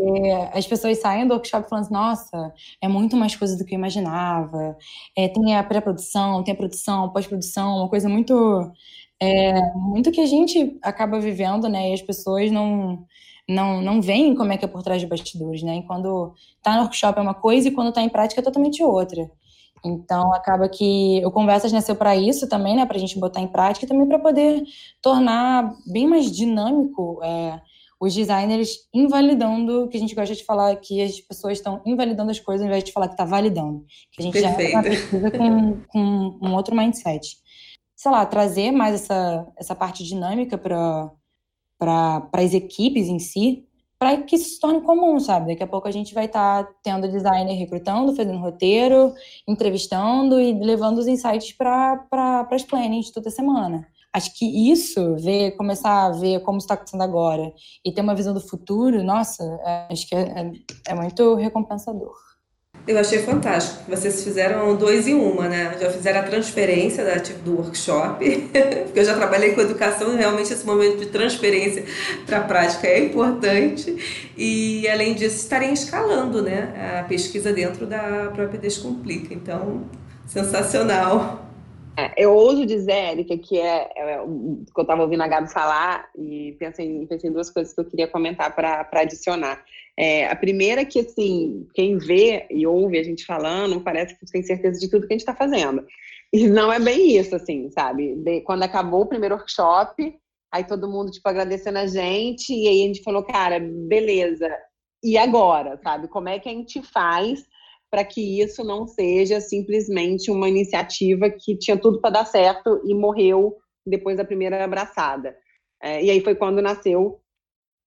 as pessoas saem do workshop falando, nossa, é muito mais coisa do que eu imaginava. É, tem a pré-produção, tem a produção, pós-produção, uma coisa muito, é, muito que a gente acaba vivendo, né? E as pessoas não, não, não veem como é que é por trás de bastidores, né? E quando tá no workshop é uma coisa e quando tá em prática é totalmente outra. Então, acaba que o Conversas nasceu para isso também, né? Para a gente botar em prática e também para poder tornar bem mais dinâmico é, os designers invalidando, que a gente gosta de falar que as pessoas estão invalidando as coisas ao invés de falar que está validando. Que a gente Perfeito. já precisa com, com um outro mindset. Sei lá, trazer mais essa, essa parte dinâmica para as equipes em si, para que isso se torne comum, sabe? Daqui a pouco a gente vai estar tá tendo designer recrutando, fazendo roteiro, entrevistando e levando os insights para pra, as plannings toda semana. Acho que isso, ver, começar a ver como está acontecendo agora e ter uma visão do futuro, nossa, é, acho que é, é, é muito recompensador. Eu achei fantástico. Vocês fizeram dois em uma, né? Já fizeram a transferência da, do workshop, porque eu já trabalhei com educação e realmente esse momento de transferência para a prática é importante. E, além disso, estarem escalando né? a pesquisa dentro da própria Descomplica. Então, sensacional. É, eu ouso dizer, Érica, que é, é que eu estava ouvindo a Gabi falar e pensei, pensei em duas coisas que eu queria comentar para adicionar. É, a primeira que, assim, quem vê e ouve a gente falando, parece que tem certeza de tudo que a gente está fazendo. E não é bem isso, assim, sabe? De, quando acabou o primeiro workshop, aí todo mundo, tipo, agradecendo a gente, e aí a gente falou, cara, beleza, e agora, sabe? Como é que a gente faz para que isso não seja simplesmente uma iniciativa que tinha tudo para dar certo e morreu depois da primeira abraçada? É, e aí foi quando nasceu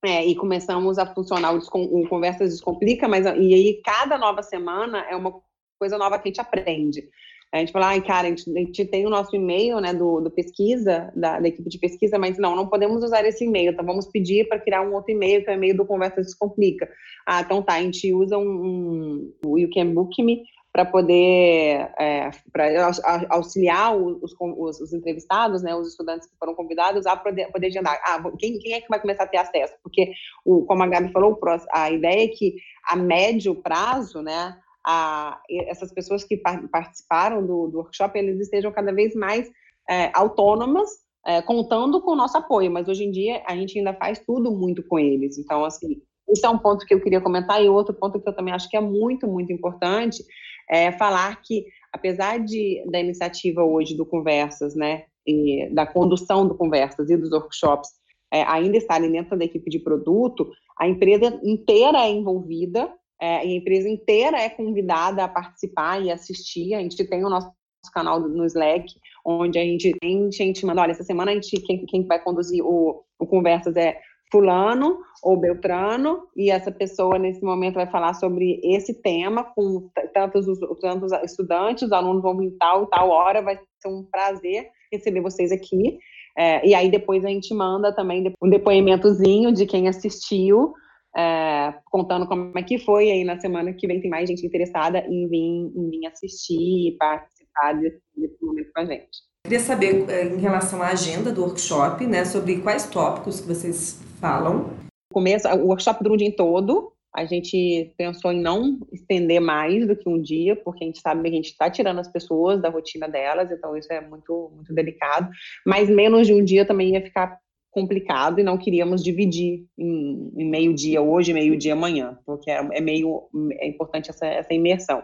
é, e começamos a funcionar o, o Conversas Descomplica, mas e aí cada nova semana é uma coisa nova que a gente aprende. A gente fala, ai, cara, a gente, a gente tem o nosso e-mail, né, do, do pesquisa, da, da, equipe de pesquisa, mas não, não podemos usar esse e-mail, então vamos pedir para criar um outro e-mail, que é o e-mail do Conversas Descomplica. Ah, então tá, a gente usa um, um You Can Book Me para poder é, para auxiliar os, os, os, entrevistados, né, os estudantes que foram convidados a poder, poder agendar. Ah, quem, quem, é que vai começar a ter acesso? Porque, o, como a Gabi falou, a ideia é que a médio prazo, né, a, essas pessoas que participaram do, do, workshop, eles estejam cada vez mais é, autônomas, é, contando com o nosso apoio, mas hoje em dia a gente ainda faz tudo muito com eles. Então, assim, esse é um ponto que eu queria comentar, e outro ponto que eu também acho que é muito, muito importante, é falar que, apesar de, da iniciativa hoje do Conversas, né, e da condução do Conversas e dos workshops, é, ainda estarem dentro da equipe de produto, a empresa inteira é envolvida, é, a empresa inteira é convidada a participar e assistir. A gente tem o nosso canal no Slack, onde a gente tem gente manda, olha, essa semana a gente, quem, quem vai conduzir o, o Conversas é fulano ou beltrano, e essa pessoa nesse momento vai falar sobre esse tema com tantos, tantos estudantes, os alunos vão vir tal tal hora, vai ser um prazer receber vocês aqui. É, e aí depois a gente manda também um depoimentozinho de quem assistiu, é, contando como é que foi. Aí na semana que vem tem mais gente interessada em vir, em vir assistir e participar desse, desse momento com a gente. Queria saber é, em relação à agenda do workshop, né, sobre quais tópicos que vocês falam. Começo, o workshop dura um dia todo. A gente pensou em não estender mais do que um dia, porque a gente sabe que a gente está tirando as pessoas da rotina delas, então isso é muito, muito delicado. Mas menos de um dia também ia ficar complicado e não queríamos dividir em, em meio-dia hoje, meio-dia amanhã, porque é, é meio é importante essa, essa imersão.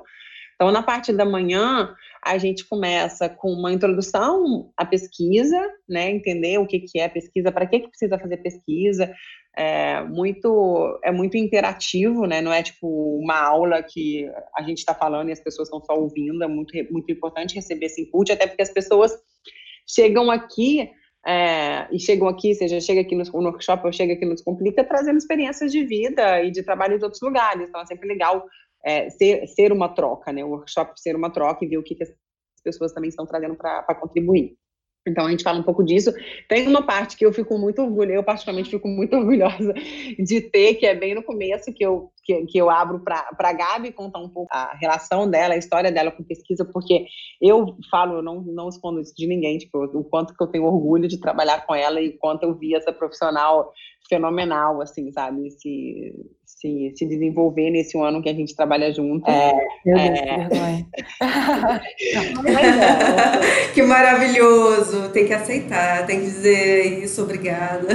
Então, na parte da manhã, a gente começa com uma introdução à pesquisa, né? Entender o que, que é pesquisa, para que, que precisa fazer pesquisa. É muito, é muito interativo, né? Não é tipo uma aula que a gente está falando e as pessoas estão só ouvindo. É muito, muito importante receber esse input, até porque as pessoas chegam aqui é, e chegam aqui, seja chega aqui no, workshop ou chega aqui no Descomplica, trazendo experiências de vida e de trabalho em outros lugares. Então é sempre legal é, ser, ser uma troca, né? O workshop ser uma troca e ver o que, que as pessoas também estão trazendo para contribuir. Então a gente fala um pouco disso. Tem uma parte que eu fico muito orgulhosa, eu particularmente fico muito orgulhosa de ter, que é bem no começo, que eu, que, que eu abro para a Gabi contar um pouco a relação dela, a história dela com pesquisa, porque eu falo, eu não, não escondo isso de ninguém, tipo, o quanto que eu tenho orgulho de trabalhar com ela e o quanto eu vi essa profissional fenomenal, assim, sabe? Se, se, se desenvolver nesse ano que a gente trabalha junto. É, Meu Deus, é... que que maravilhoso! Tem que aceitar, tem que dizer isso, obrigada.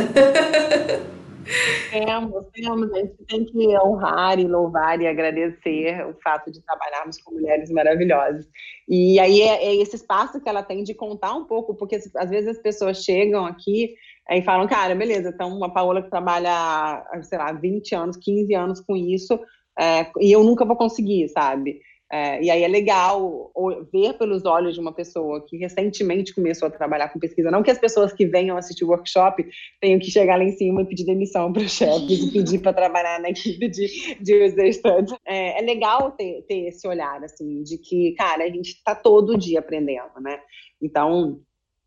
Temos, temos, a gente tem que honrar e louvar e agradecer o fato de trabalharmos com mulheres maravilhosas. E aí é, é esse espaço que ela tem de contar um pouco, porque às vezes as pessoas chegam aqui Aí falam, cara, beleza, então uma Paola que trabalha, sei lá, 20 anos, 15 anos com isso, é, e eu nunca vou conseguir, sabe? É, e aí é legal ver pelos olhos de uma pessoa que recentemente começou a trabalhar com pesquisa, não que as pessoas que venham assistir o workshop tenham que chegar lá em cima e pedir demissão para os chefes e pedir para trabalhar na equipe de, de user studies. É, é legal ter, ter esse olhar, assim, de que, cara, a gente está todo dia aprendendo, né? Então,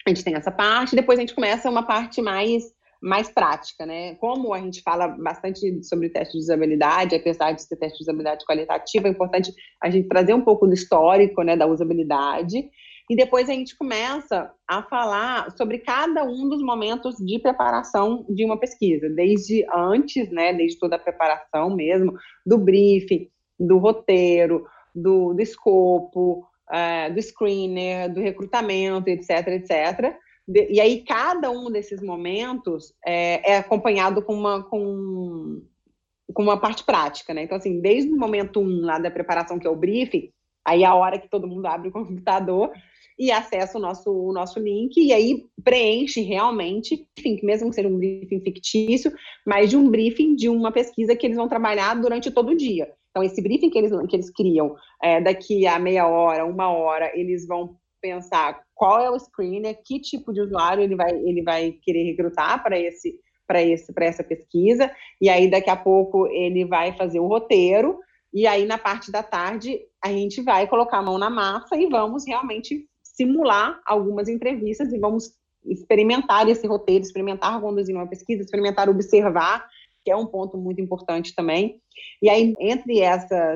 a gente tem essa parte, depois a gente começa uma parte mais mais prática, né? Como a gente fala bastante sobre teste de usabilidade, apesar de ser teste de usabilidade qualitativa, é importante a gente trazer um pouco do histórico, né, da usabilidade. E depois a gente começa a falar sobre cada um dos momentos de preparação de uma pesquisa, desde antes, né, desde toda a preparação mesmo, do briefing, do roteiro, do, do escopo, uh, do screener, do recrutamento, etc, etc. De, e aí cada um desses momentos é, é acompanhado com uma, com, com uma parte prática, né? Então, assim, desde o momento um lá da preparação, que é o briefing, aí é a hora que todo mundo abre o computador e acessa o nosso, o nosso link, e aí preenche realmente, enfim, mesmo que seja um briefing fictício, mas de um briefing de uma pesquisa que eles vão trabalhar durante todo o dia. Então, esse briefing que eles, que eles criam, é, daqui a meia hora, uma hora, eles vão pensar qual é o screener, que tipo de usuário ele vai, ele vai querer recrutar para esse para esse para essa pesquisa. E aí daqui a pouco ele vai fazer o roteiro. E aí na parte da tarde a gente vai colocar a mão na massa e vamos realmente simular algumas entrevistas e vamos experimentar esse roteiro, experimentar conduzir uma pesquisa, experimentar observar que é um ponto muito importante também. E aí, entre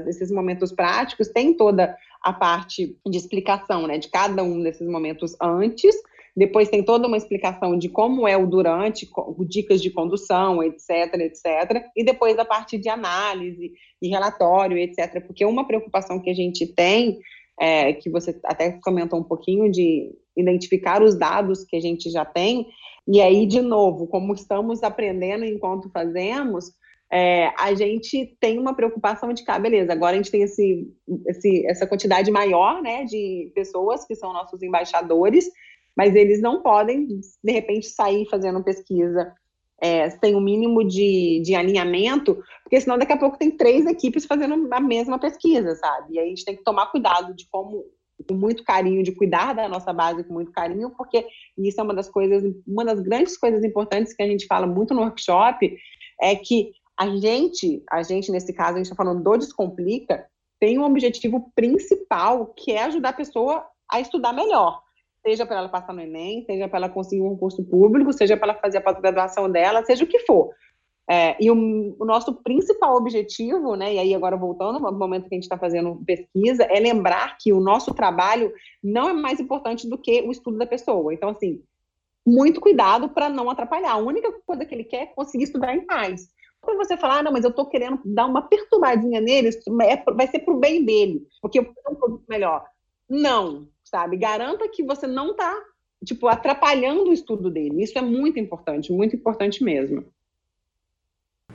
esses momentos práticos, tem toda a parte de explicação, né, de cada um desses momentos antes, depois tem toda uma explicação de como é o durante, dicas de condução, etc, etc, e depois a parte de análise e relatório, etc, porque uma preocupação que a gente tem, é, que você até comentou um pouquinho, de identificar os dados que a gente já tem, e aí, de novo, como estamos aprendendo enquanto fazemos, é, a gente tem uma preocupação de que, ah, beleza, agora a gente tem esse, esse, essa quantidade maior né, de pessoas que são nossos embaixadores, mas eles não podem, de repente, sair fazendo pesquisa é, sem o um mínimo de, de alinhamento, porque senão daqui a pouco tem três equipes fazendo a mesma pesquisa, sabe? E aí a gente tem que tomar cuidado de como com muito carinho, de cuidar da nossa base com muito carinho, porque isso é uma das coisas, uma das grandes coisas importantes que a gente fala muito no workshop, é que a gente, a gente nesse caso, a gente está falando do Descomplica, tem um objetivo principal, que é ajudar a pessoa a estudar melhor. Seja para ela passar no Enem, seja para ela conseguir um curso público, seja para ela fazer a pós-graduação dela, seja o que for. É, e o, o, nosso principal objetivo, né, e aí agora voltando ao momento que a gente está fazendo pesquisa, é lembrar que o nosso trabalho não é mais importante do que o estudo da pessoa. Então, assim, muito cuidado para não atrapalhar. A única coisa que ele quer é conseguir estudar em paz. Quando você falar, ah, não, mas eu estou querendo dar uma perturbadinha nele, é, vai ser para o bem dele, porque eu quero um produto melhor. Não, sabe? Garanta que você não está, tipo, atrapalhando o estudo dele. Isso é muito importante, muito importante mesmo.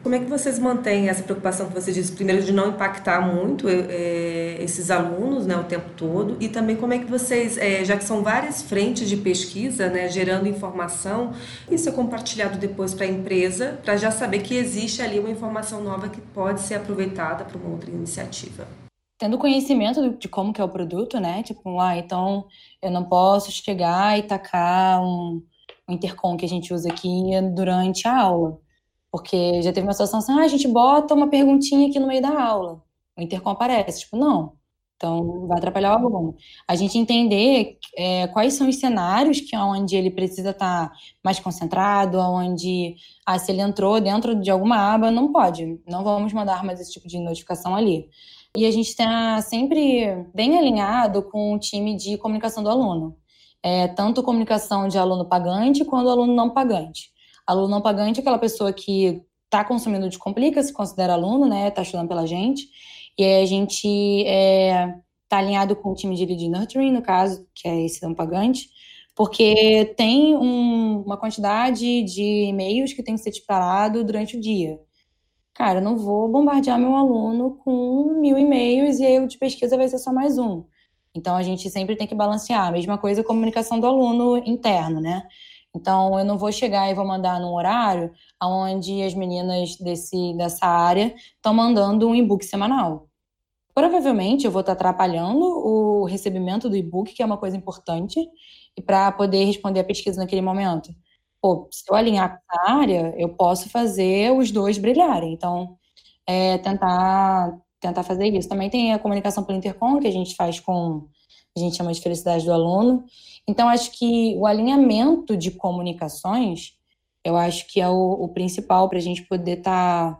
Como é que vocês mantêm essa preocupação que você disse, primeiro, de não impactar muito é, esses alunos né, o tempo todo, e também como é que vocês, é, já que são várias frentes de pesquisa, né, gerando informação, isso é compartilhado depois para a empresa, para já saber que existe ali uma informação nova que pode ser aproveitada para uma outra iniciativa? Tendo conhecimento de como que é o produto, né? Tipo, ah, então eu não posso chegar e tacar um, um intercom que a gente usa aqui durante a aula porque já teve uma situação assim, ah, a gente bota uma perguntinha aqui no meio da aula. O intercom aparece. Tipo, não. Então, vai atrapalhar o aluno. A gente entender é, quais são os cenários que onde ele precisa estar tá mais concentrado, onde, ah, se ele entrou dentro de alguma aba, não pode. Não vamos mandar mais esse tipo de notificação ali. E a gente está sempre bem alinhado com o time de comunicação do aluno. É, tanto comunicação de aluno pagante quanto aluno não pagante. Aluno não pagante é aquela pessoa que está consumindo de Complica, se considera aluno, né? Está estudando pela gente. E aí a gente está é, tá alinhado com o time de lead nurturing, no caso, que é esse não pagante, porque tem um, uma quantidade de e-mails que tem que ser disparado durante o dia. Cara, eu não vou bombardear meu aluno com mil e-mails e aí o de pesquisa vai ser só mais um. Então a gente sempre tem que balancear. A mesma coisa a comunicação do aluno interno, né? Então, eu não vou chegar e vou mandar num horário onde as meninas desse, dessa área estão mandando um e-book semanal. Provavelmente eu vou estar atrapalhando o recebimento do e-book, que é uma coisa importante, e para poder responder a pesquisa naquele momento. Pô, se eu alinhar com a área, eu posso fazer os dois brilharem. Então, é, tentar, tentar fazer isso. Também tem a comunicação pelo intercom, que a gente faz com, a gente chama de felicidade do aluno, então, acho que o alinhamento de comunicações Eu acho que é o, o principal para a gente poder estar tá,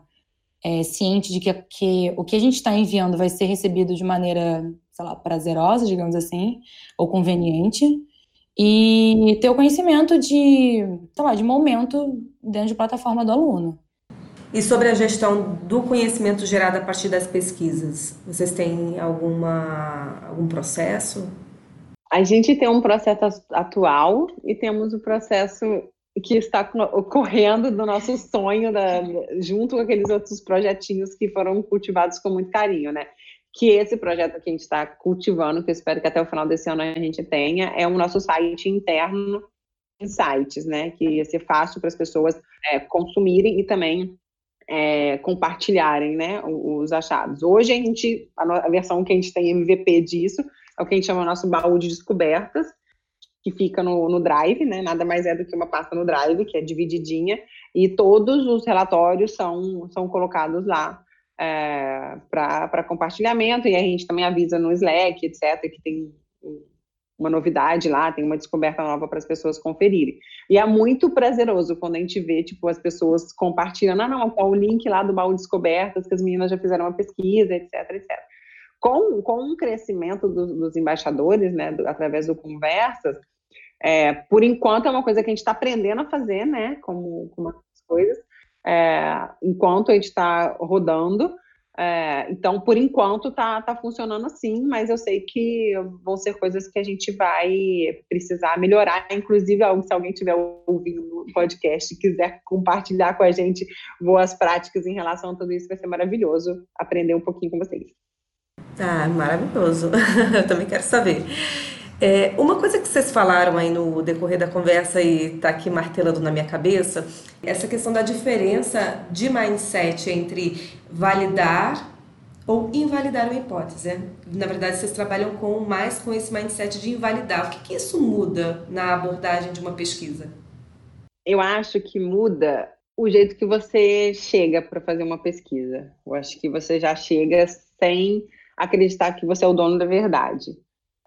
é, ciente de que, que o que a gente está enviando vai ser recebido de maneira, sei lá, prazerosa, digamos assim, ou conveniente, e ter o conhecimento de, sei lá, de momento dentro de plataforma do aluno. E sobre a gestão do conhecimento gerado a partir das pesquisas, vocês têm alguma, algum processo? A gente tem um processo atual e temos o processo que está ocorrendo do nosso sonho, da, junto com aqueles outros projetinhos que foram cultivados com muito carinho, né? Que esse projeto que a gente está cultivando, que eu espero que até o final desse ano a gente tenha, é o nosso site interno sites, né? Que ia ser fácil para as pessoas é, consumirem e também é, compartilharem, né? Os achados. Hoje a gente, a versão que a gente tem MVP disso é o que a gente chama o nosso baú de descobertas, que fica no, no Drive, né? Nada mais é do que uma pasta no Drive, que é divididinha, e todos os relatórios são, são colocados lá é, para compartilhamento, e a gente também avisa no Slack, etc., que tem uma novidade lá, tem uma descoberta nova para as pessoas conferirem. E é muito prazeroso quando a gente vê, tipo, as pessoas compartilhando, ah, não, tá o link lá do baú de descobertas, que as meninas já fizeram uma pesquisa, etc, etc com, com o crescimento do, dos embaixadores, né, do, através do Conversas, é, por enquanto é uma coisa que a gente está aprendendo a fazer, né, como, como as coisas, é, enquanto a gente está rodando. É, então, por enquanto, está tá funcionando assim, mas eu sei que vão ser coisas que a gente vai precisar melhorar. Inclusive, se alguém estiver ouvindo o podcast e quiser compartilhar com a gente boas práticas em relação a tudo isso, vai ser maravilhoso aprender um pouquinho com vocês. Ah, maravilhoso. Eu também quero saber. É, uma coisa que vocês falaram aí no decorrer da conversa e está aqui martelando na minha cabeça, essa questão da diferença de mindset entre validar ou invalidar uma hipótese. Né? Na verdade, vocês trabalham com mais com esse mindset de invalidar. O que, que isso muda na abordagem de uma pesquisa? Eu acho que muda o jeito que você chega para fazer uma pesquisa. Eu acho que você já chega sem acreditar que você é o dono da verdade.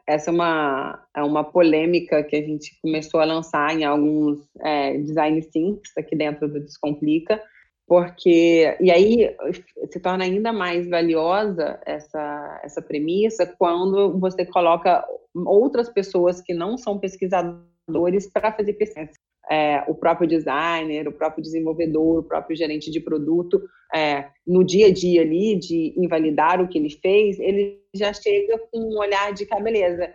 Essa é uma, é uma polêmica que a gente começou a lançar em alguns é, design thinks aqui dentro do Descomplica, porque e aí se torna ainda mais valiosa essa essa premissa quando você coloca outras pessoas que não são pesquisadores para fazer pesquisa é, o próprio designer, o próprio desenvolvedor, o próprio gerente de produto, é, no dia a dia ali, de invalidar o que ele fez, ele já chega com um olhar de que, ah, beleza,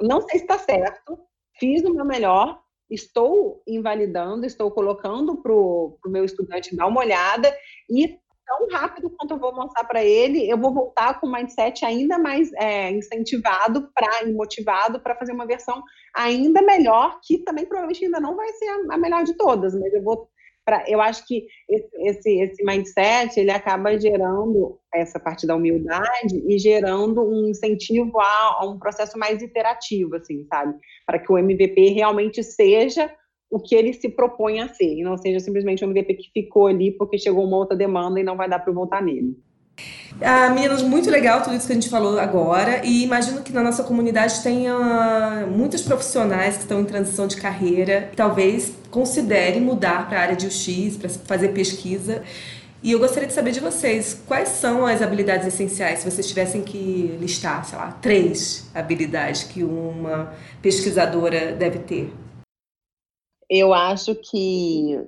não sei se está certo, fiz o meu melhor, estou invalidando, estou colocando para o meu estudante dar uma olhada e tão rápido quanto eu vou mostrar para ele, eu vou voltar com o mindset ainda mais é, incentivado para e motivado para fazer uma versão ainda melhor, que também provavelmente ainda não vai ser a, a melhor de todas, mas eu vou Pra, eu acho que esse, esse, mindset ele acaba gerando essa parte da humildade e gerando um incentivo a, a um processo mais iterativo, assim, sabe? Para que o MVP realmente seja o que ele se propõe a ser, e não seja simplesmente um MVP que ficou ali porque chegou uma outra demanda e não vai dar para voltar nele. Ah, meninas, muito legal tudo isso que a gente falou agora. E imagino que na nossa comunidade tenha muitos profissionais que estão em transição de carreira, talvez considerem mudar para a área de UX, para fazer pesquisa. E eu gostaria de saber de vocês, quais são as habilidades essenciais, se vocês tivessem que listar, sei lá, três habilidades que uma pesquisadora deve ter? Eu acho que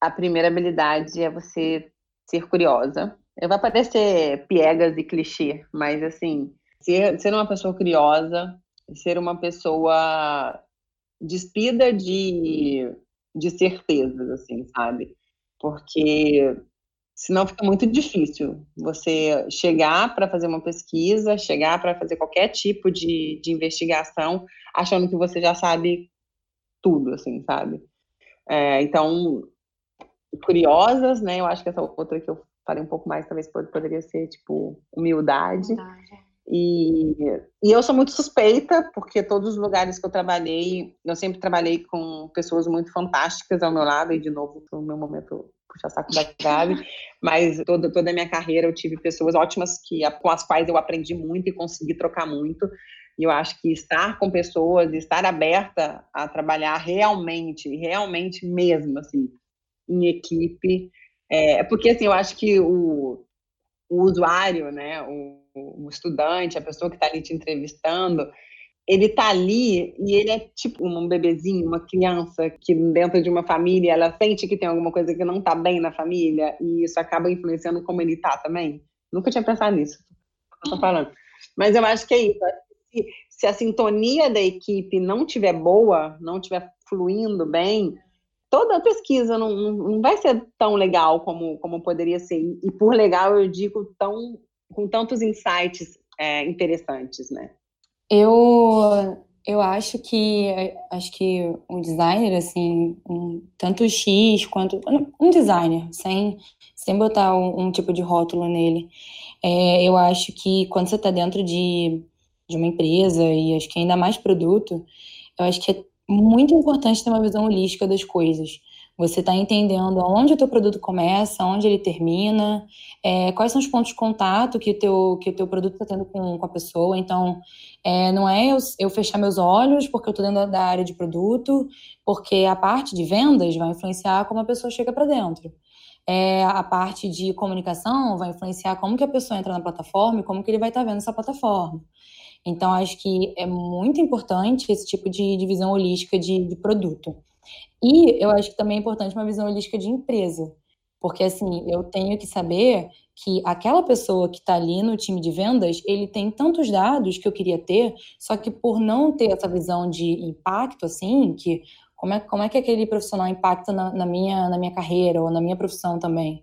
a primeira habilidade é você ser curiosa. Vai parecer piegas e clichê, mas assim, ser, ser uma pessoa curiosa, ser uma pessoa despida de, de certezas, assim, sabe? Porque senão fica muito difícil você chegar para fazer uma pesquisa, chegar para fazer qualquer tipo de, de investigação, achando que você já sabe tudo, assim, sabe? É, então, curiosas, né? Eu acho que essa outra que eu falei um pouco mais, talvez poderia ser, tipo, humildade. humildade. E, e eu sou muito suspeita, porque todos os lugares que eu trabalhei, eu sempre trabalhei com pessoas muito fantásticas ao meu lado, e de novo, no meu momento puxa saco da Gabi, mas toda, toda a minha carreira eu tive pessoas ótimas que, com as quais eu aprendi muito e consegui trocar muito. E eu acho que estar com pessoas, estar aberta a trabalhar realmente, realmente mesmo, assim, em equipe. É, porque, assim, eu acho que o, o usuário, né, o, o estudante, a pessoa que está ali te entrevistando, ele está ali e ele é tipo um bebezinho, uma criança que dentro de uma família ela sente que tem alguma coisa que não está bem na família e isso acaba influenciando como ele está também. Nunca tinha pensado nisso, estou falando. Mas eu acho que é isso. Se, se a sintonia da equipe não tiver boa, não tiver fluindo bem, toda a pesquisa não, não vai ser tão legal como, como poderia ser. E por legal eu digo tão com tantos insights é, interessantes, né? Eu eu acho que acho que um designer assim, um, tanto X quanto um designer, sem sem botar um, um tipo de rótulo nele, é, eu acho que quando você está dentro de, de uma empresa e acho que ainda mais produto, eu acho que é muito importante ter uma visão holística das coisas. Você está entendendo onde o teu produto começa, onde ele termina, é, quais são os pontos de contato que o teu, que o teu produto está tendo com, com a pessoa. Então, é, não é eu, eu, fechar meus olhos porque eu estou dentro da área de produto, porque a parte de vendas vai influenciar como a pessoa chega para dentro. É, a parte de comunicação vai influenciar como que a pessoa entra na plataforma e como que ele vai estar tá vendo essa plataforma. Então, acho que é muito importante esse tipo de, de visão holística de, de produto. E eu acho que também é importante uma visão holística de empresa. Porque, assim, eu tenho que saber que aquela pessoa que está ali no time de vendas, ele tem tantos dados que eu queria ter, só que por não ter essa visão de impacto, assim, que como é, como é que aquele profissional impacta na, na minha, na minha carreira ou na minha profissão também?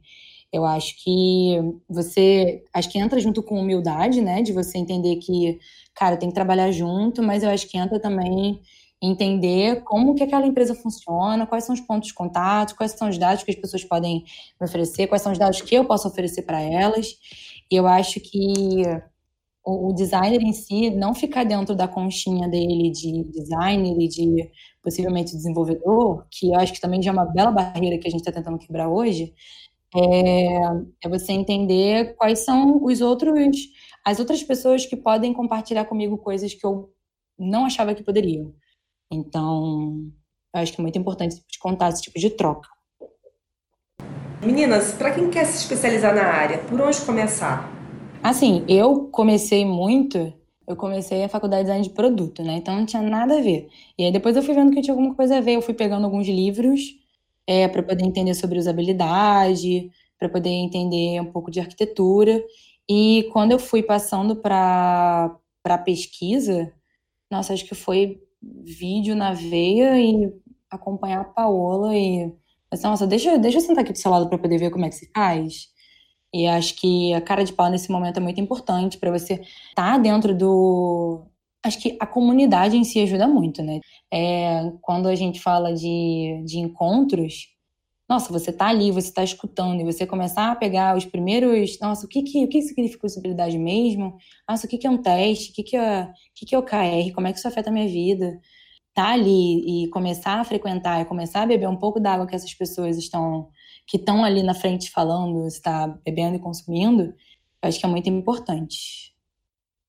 Eu acho que você, acho que entra junto com humildade, né, de você entender que, cara, tem que trabalhar junto, mas eu acho que entra também entender como que aquela empresa funciona, quais são os pontos de contato, quais são os dados que as pessoas podem me oferecer, quais são os dados que eu posso oferecer para elas. E eu acho que o, designer em si não ficar dentro da conchinha dele de designer e de possivelmente desenvolvedor, que eu acho que também já é uma bela barreira que a gente está tentando quebrar hoje, é, é você entender quais são os outros, as outras pessoas que podem compartilhar comigo coisas que eu não achava que poderiam. Então, eu acho que é muito importante tipo contar esse tipo de troca. Meninas, para quem quer se especializar na área, por onde começar? Assim, eu comecei muito, eu comecei a faculdade de design de produto, né? Então não tinha nada a ver. E aí depois eu fui vendo que tinha alguma coisa a ver, eu fui pegando alguns livros é, para poder entender sobre usabilidade, para poder entender um pouco de arquitetura. E quando eu fui passando para para pesquisa, nossa, acho que foi vídeo na veia e acompanhar a Paola e assim, nossa, deixa, deixa eu sentar aqui do seu lado para poder ver como é que se faz. E acho que a cara de pau nesse momento é muito importante para você estar tá dentro do. Acho que a comunidade em si ajuda muito, né? É, quando a gente fala de, de encontros, nossa, você tá ali, você tá escutando, e você começar a pegar os primeiros, nossa, o que que, o que significa usabilidade mesmo? Nossa, o que que é um teste? O que que é, o que que é? Como é que isso afeta a minha vida? Tá ali e começar a frequentar e começar a beber um pouco da água que essas pessoas estão, que estão ali na frente falando, está bebendo e consumindo, acho que é muito importante.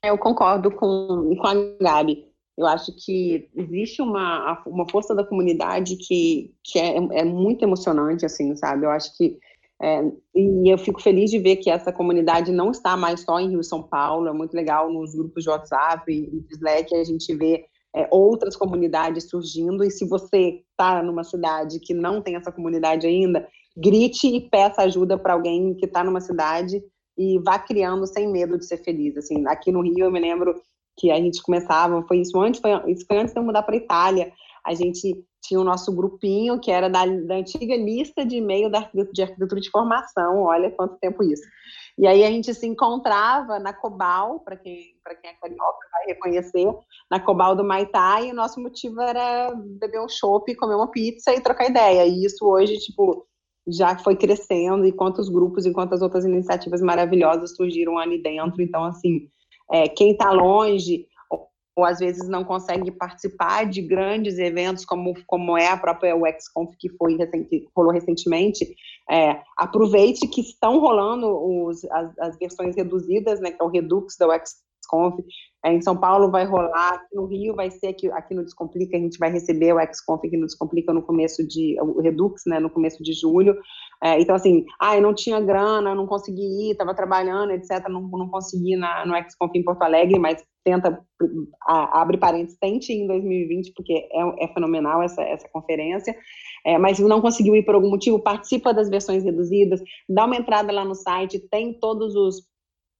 Eu concordo com, com a Gabi. Eu acho que existe uma, uma força da comunidade que, que é, é muito emocionante, assim, sabe? Eu acho que é, e eu fico feliz de ver que essa comunidade não está mais só em Rio São Paulo, é muito legal nos grupos de WhatsApp e Slack a gente vê é, outras comunidades surgindo, e se você está numa cidade que não tem essa comunidade ainda, grite e peça ajuda para alguém que está numa cidade e vá criando sem medo de ser feliz. Assim, aqui no Rio eu me lembro que a gente começava, foi isso antes, foi, isso foi antes de eu mudar para Itália. A gente tinha o nosso grupinho, que era da, da antiga lista de e-mail da de arquitetura de formação, olha quanto tempo isso. E aí a gente se encontrava na Cobal, para quem, quem é carioca vai reconhecer, na Cobal do Maitá, e o nosso motivo era beber um chopp, comer uma pizza e trocar ideia. E isso hoje, tipo, já foi crescendo, e quantos grupos e quantas outras iniciativas maravilhosas surgiram ali dentro. Então, assim, é, quem está longe ou, ou, às vezes não consegue participar de grandes eventos como, como é a própria UXConf que foi recente, rolou recentemente, é, aproveite que estão rolando os, as, as, versões reduzidas, né, que é o Redux da UXConf, XConf. É, em São Paulo vai rolar, no Rio vai ser aqui, aqui no Descomplica, a gente vai receber o XConf aqui no Descomplica no começo de, o Redux, né, no começo de julho. É, então, assim, ah, eu não tinha grana, não consegui ir, estava trabalhando, etc., não, não consegui na, no XConf em Porto Alegre, mas tenta, a, abre parênteses, tente em 2020, porque é, é fenomenal essa, essa conferência, é, mas não conseguiu ir por algum motivo, participa das versões reduzidas, dá uma entrada lá no site, tem todos os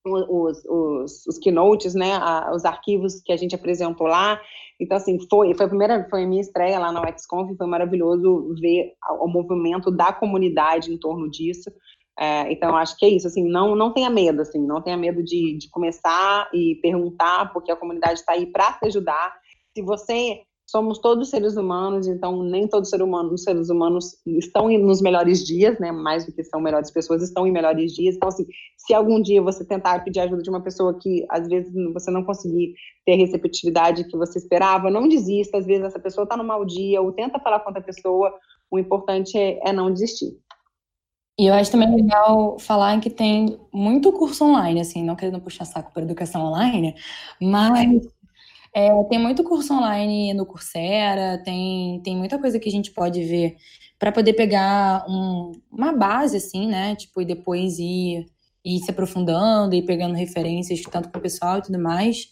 os, os, os keynotes, né, a, os arquivos que a gente apresentou lá. Então, assim, foi, foi a primeira, foi a minha estreia lá na UXConf, foi maravilhoso ver o movimento da comunidade em torno disso. É, então, acho que é isso, assim, não, não tenha medo, assim, não tenha medo de, de começar e perguntar, porque a comunidade está aí para te ajudar. Se você somos todos seres humanos, então nem todos ser humano, os seres humanos estão nos melhores dias, né? Mais do que são melhores pessoas, estão em melhores dias. Então, assim, se algum dia você tentar pedir ajuda de uma pessoa que às vezes você não conseguir ter a receptividade que você esperava, não desista. Às vezes essa pessoa está no mau dia, ou tenta falar com outra pessoa. O importante é, é não desistir. E eu acho também legal falar que tem muito curso online, assim, não querendo puxar saco para educação online, mas é, tem muito curso online no Coursera, tem, tem muita coisa que a gente pode ver para poder pegar um, uma base, assim, né? Tipo, e depois ir, ir se aprofundando e pegando referências, tanto com o pessoal e tudo mais,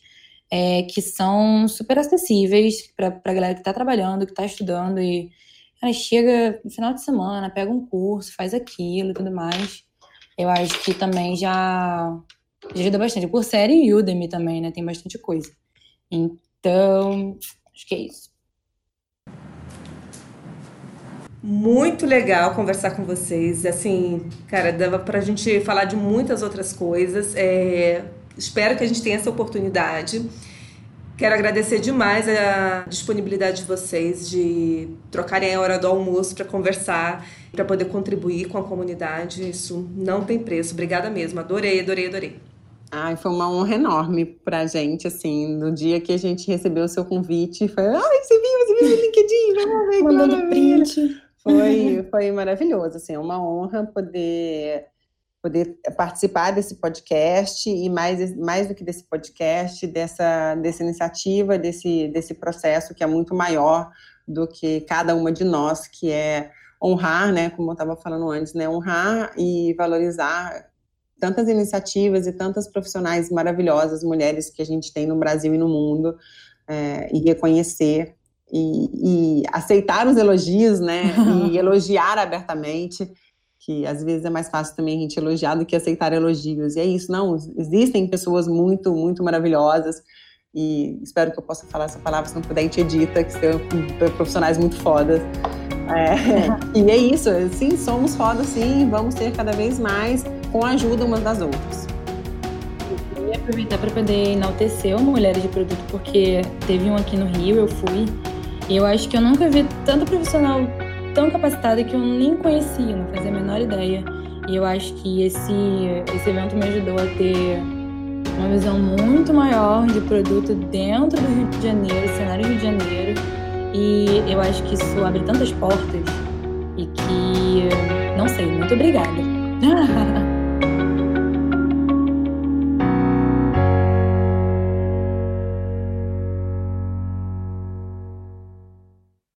é, que são super acessíveis para a galera que está trabalhando, que está estudando e cara, chega no final de semana, pega um curso, faz aquilo e tudo mais. Eu acho que também já, já ajuda bastante. Série e Udemy também, né? Tem bastante coisa. Então, acho que é isso. Muito legal conversar com vocês. Assim, cara, dava para a gente falar de muitas outras coisas. É, espero que a gente tenha essa oportunidade. Quero agradecer demais a disponibilidade de vocês de trocarem a hora do almoço para conversar, para poder contribuir com a comunidade. Isso não tem preço. Obrigada mesmo. Adorei, adorei, adorei. Ai, foi uma honra enorme pra gente, assim, no dia que a gente recebeu o seu convite, foi, ai, você viu, você viu no LinkedIn, vamos ver, Mandando print. Foi, foi maravilhoso, assim, é uma honra poder poder participar desse podcast e mais, mais do que desse podcast, dessa, dessa iniciativa, desse, desse processo que é muito maior do que cada uma de nós, que é honrar, né, como eu estava falando antes, né, honrar e valorizar tantas iniciativas e tantas profissionais maravilhosas, mulheres que a gente tem no Brasil e no mundo, é, e reconhecer e, e, aceitar os elogios, né, e elogiar abertamente, que às vezes é mais fácil também a gente elogiar do que aceitar elogios, e é isso, não, existem pessoas muito, muito maravilhosas, e espero que eu possa falar essa palavra, se não puder, a gente edita, que são profissionais muito fodas, é, e é isso, sim, somos fodas sim, vamos ter cada vez mais, com a ajuda umas das outras. Eu queria aproveitar para poder enaltecer o Mulheres de Produto, porque teve um aqui no Rio, eu fui, e eu acho que eu nunca vi tanto profissional tão capacitado que eu nem conhecia, não fazia a menor ideia. E eu acho que esse, esse evento me ajudou a ter uma visão muito maior de produto dentro do Rio de Janeiro, cenário Rio de Janeiro. E eu acho que isso abre tantas portas e que, não sei, muito obrigada.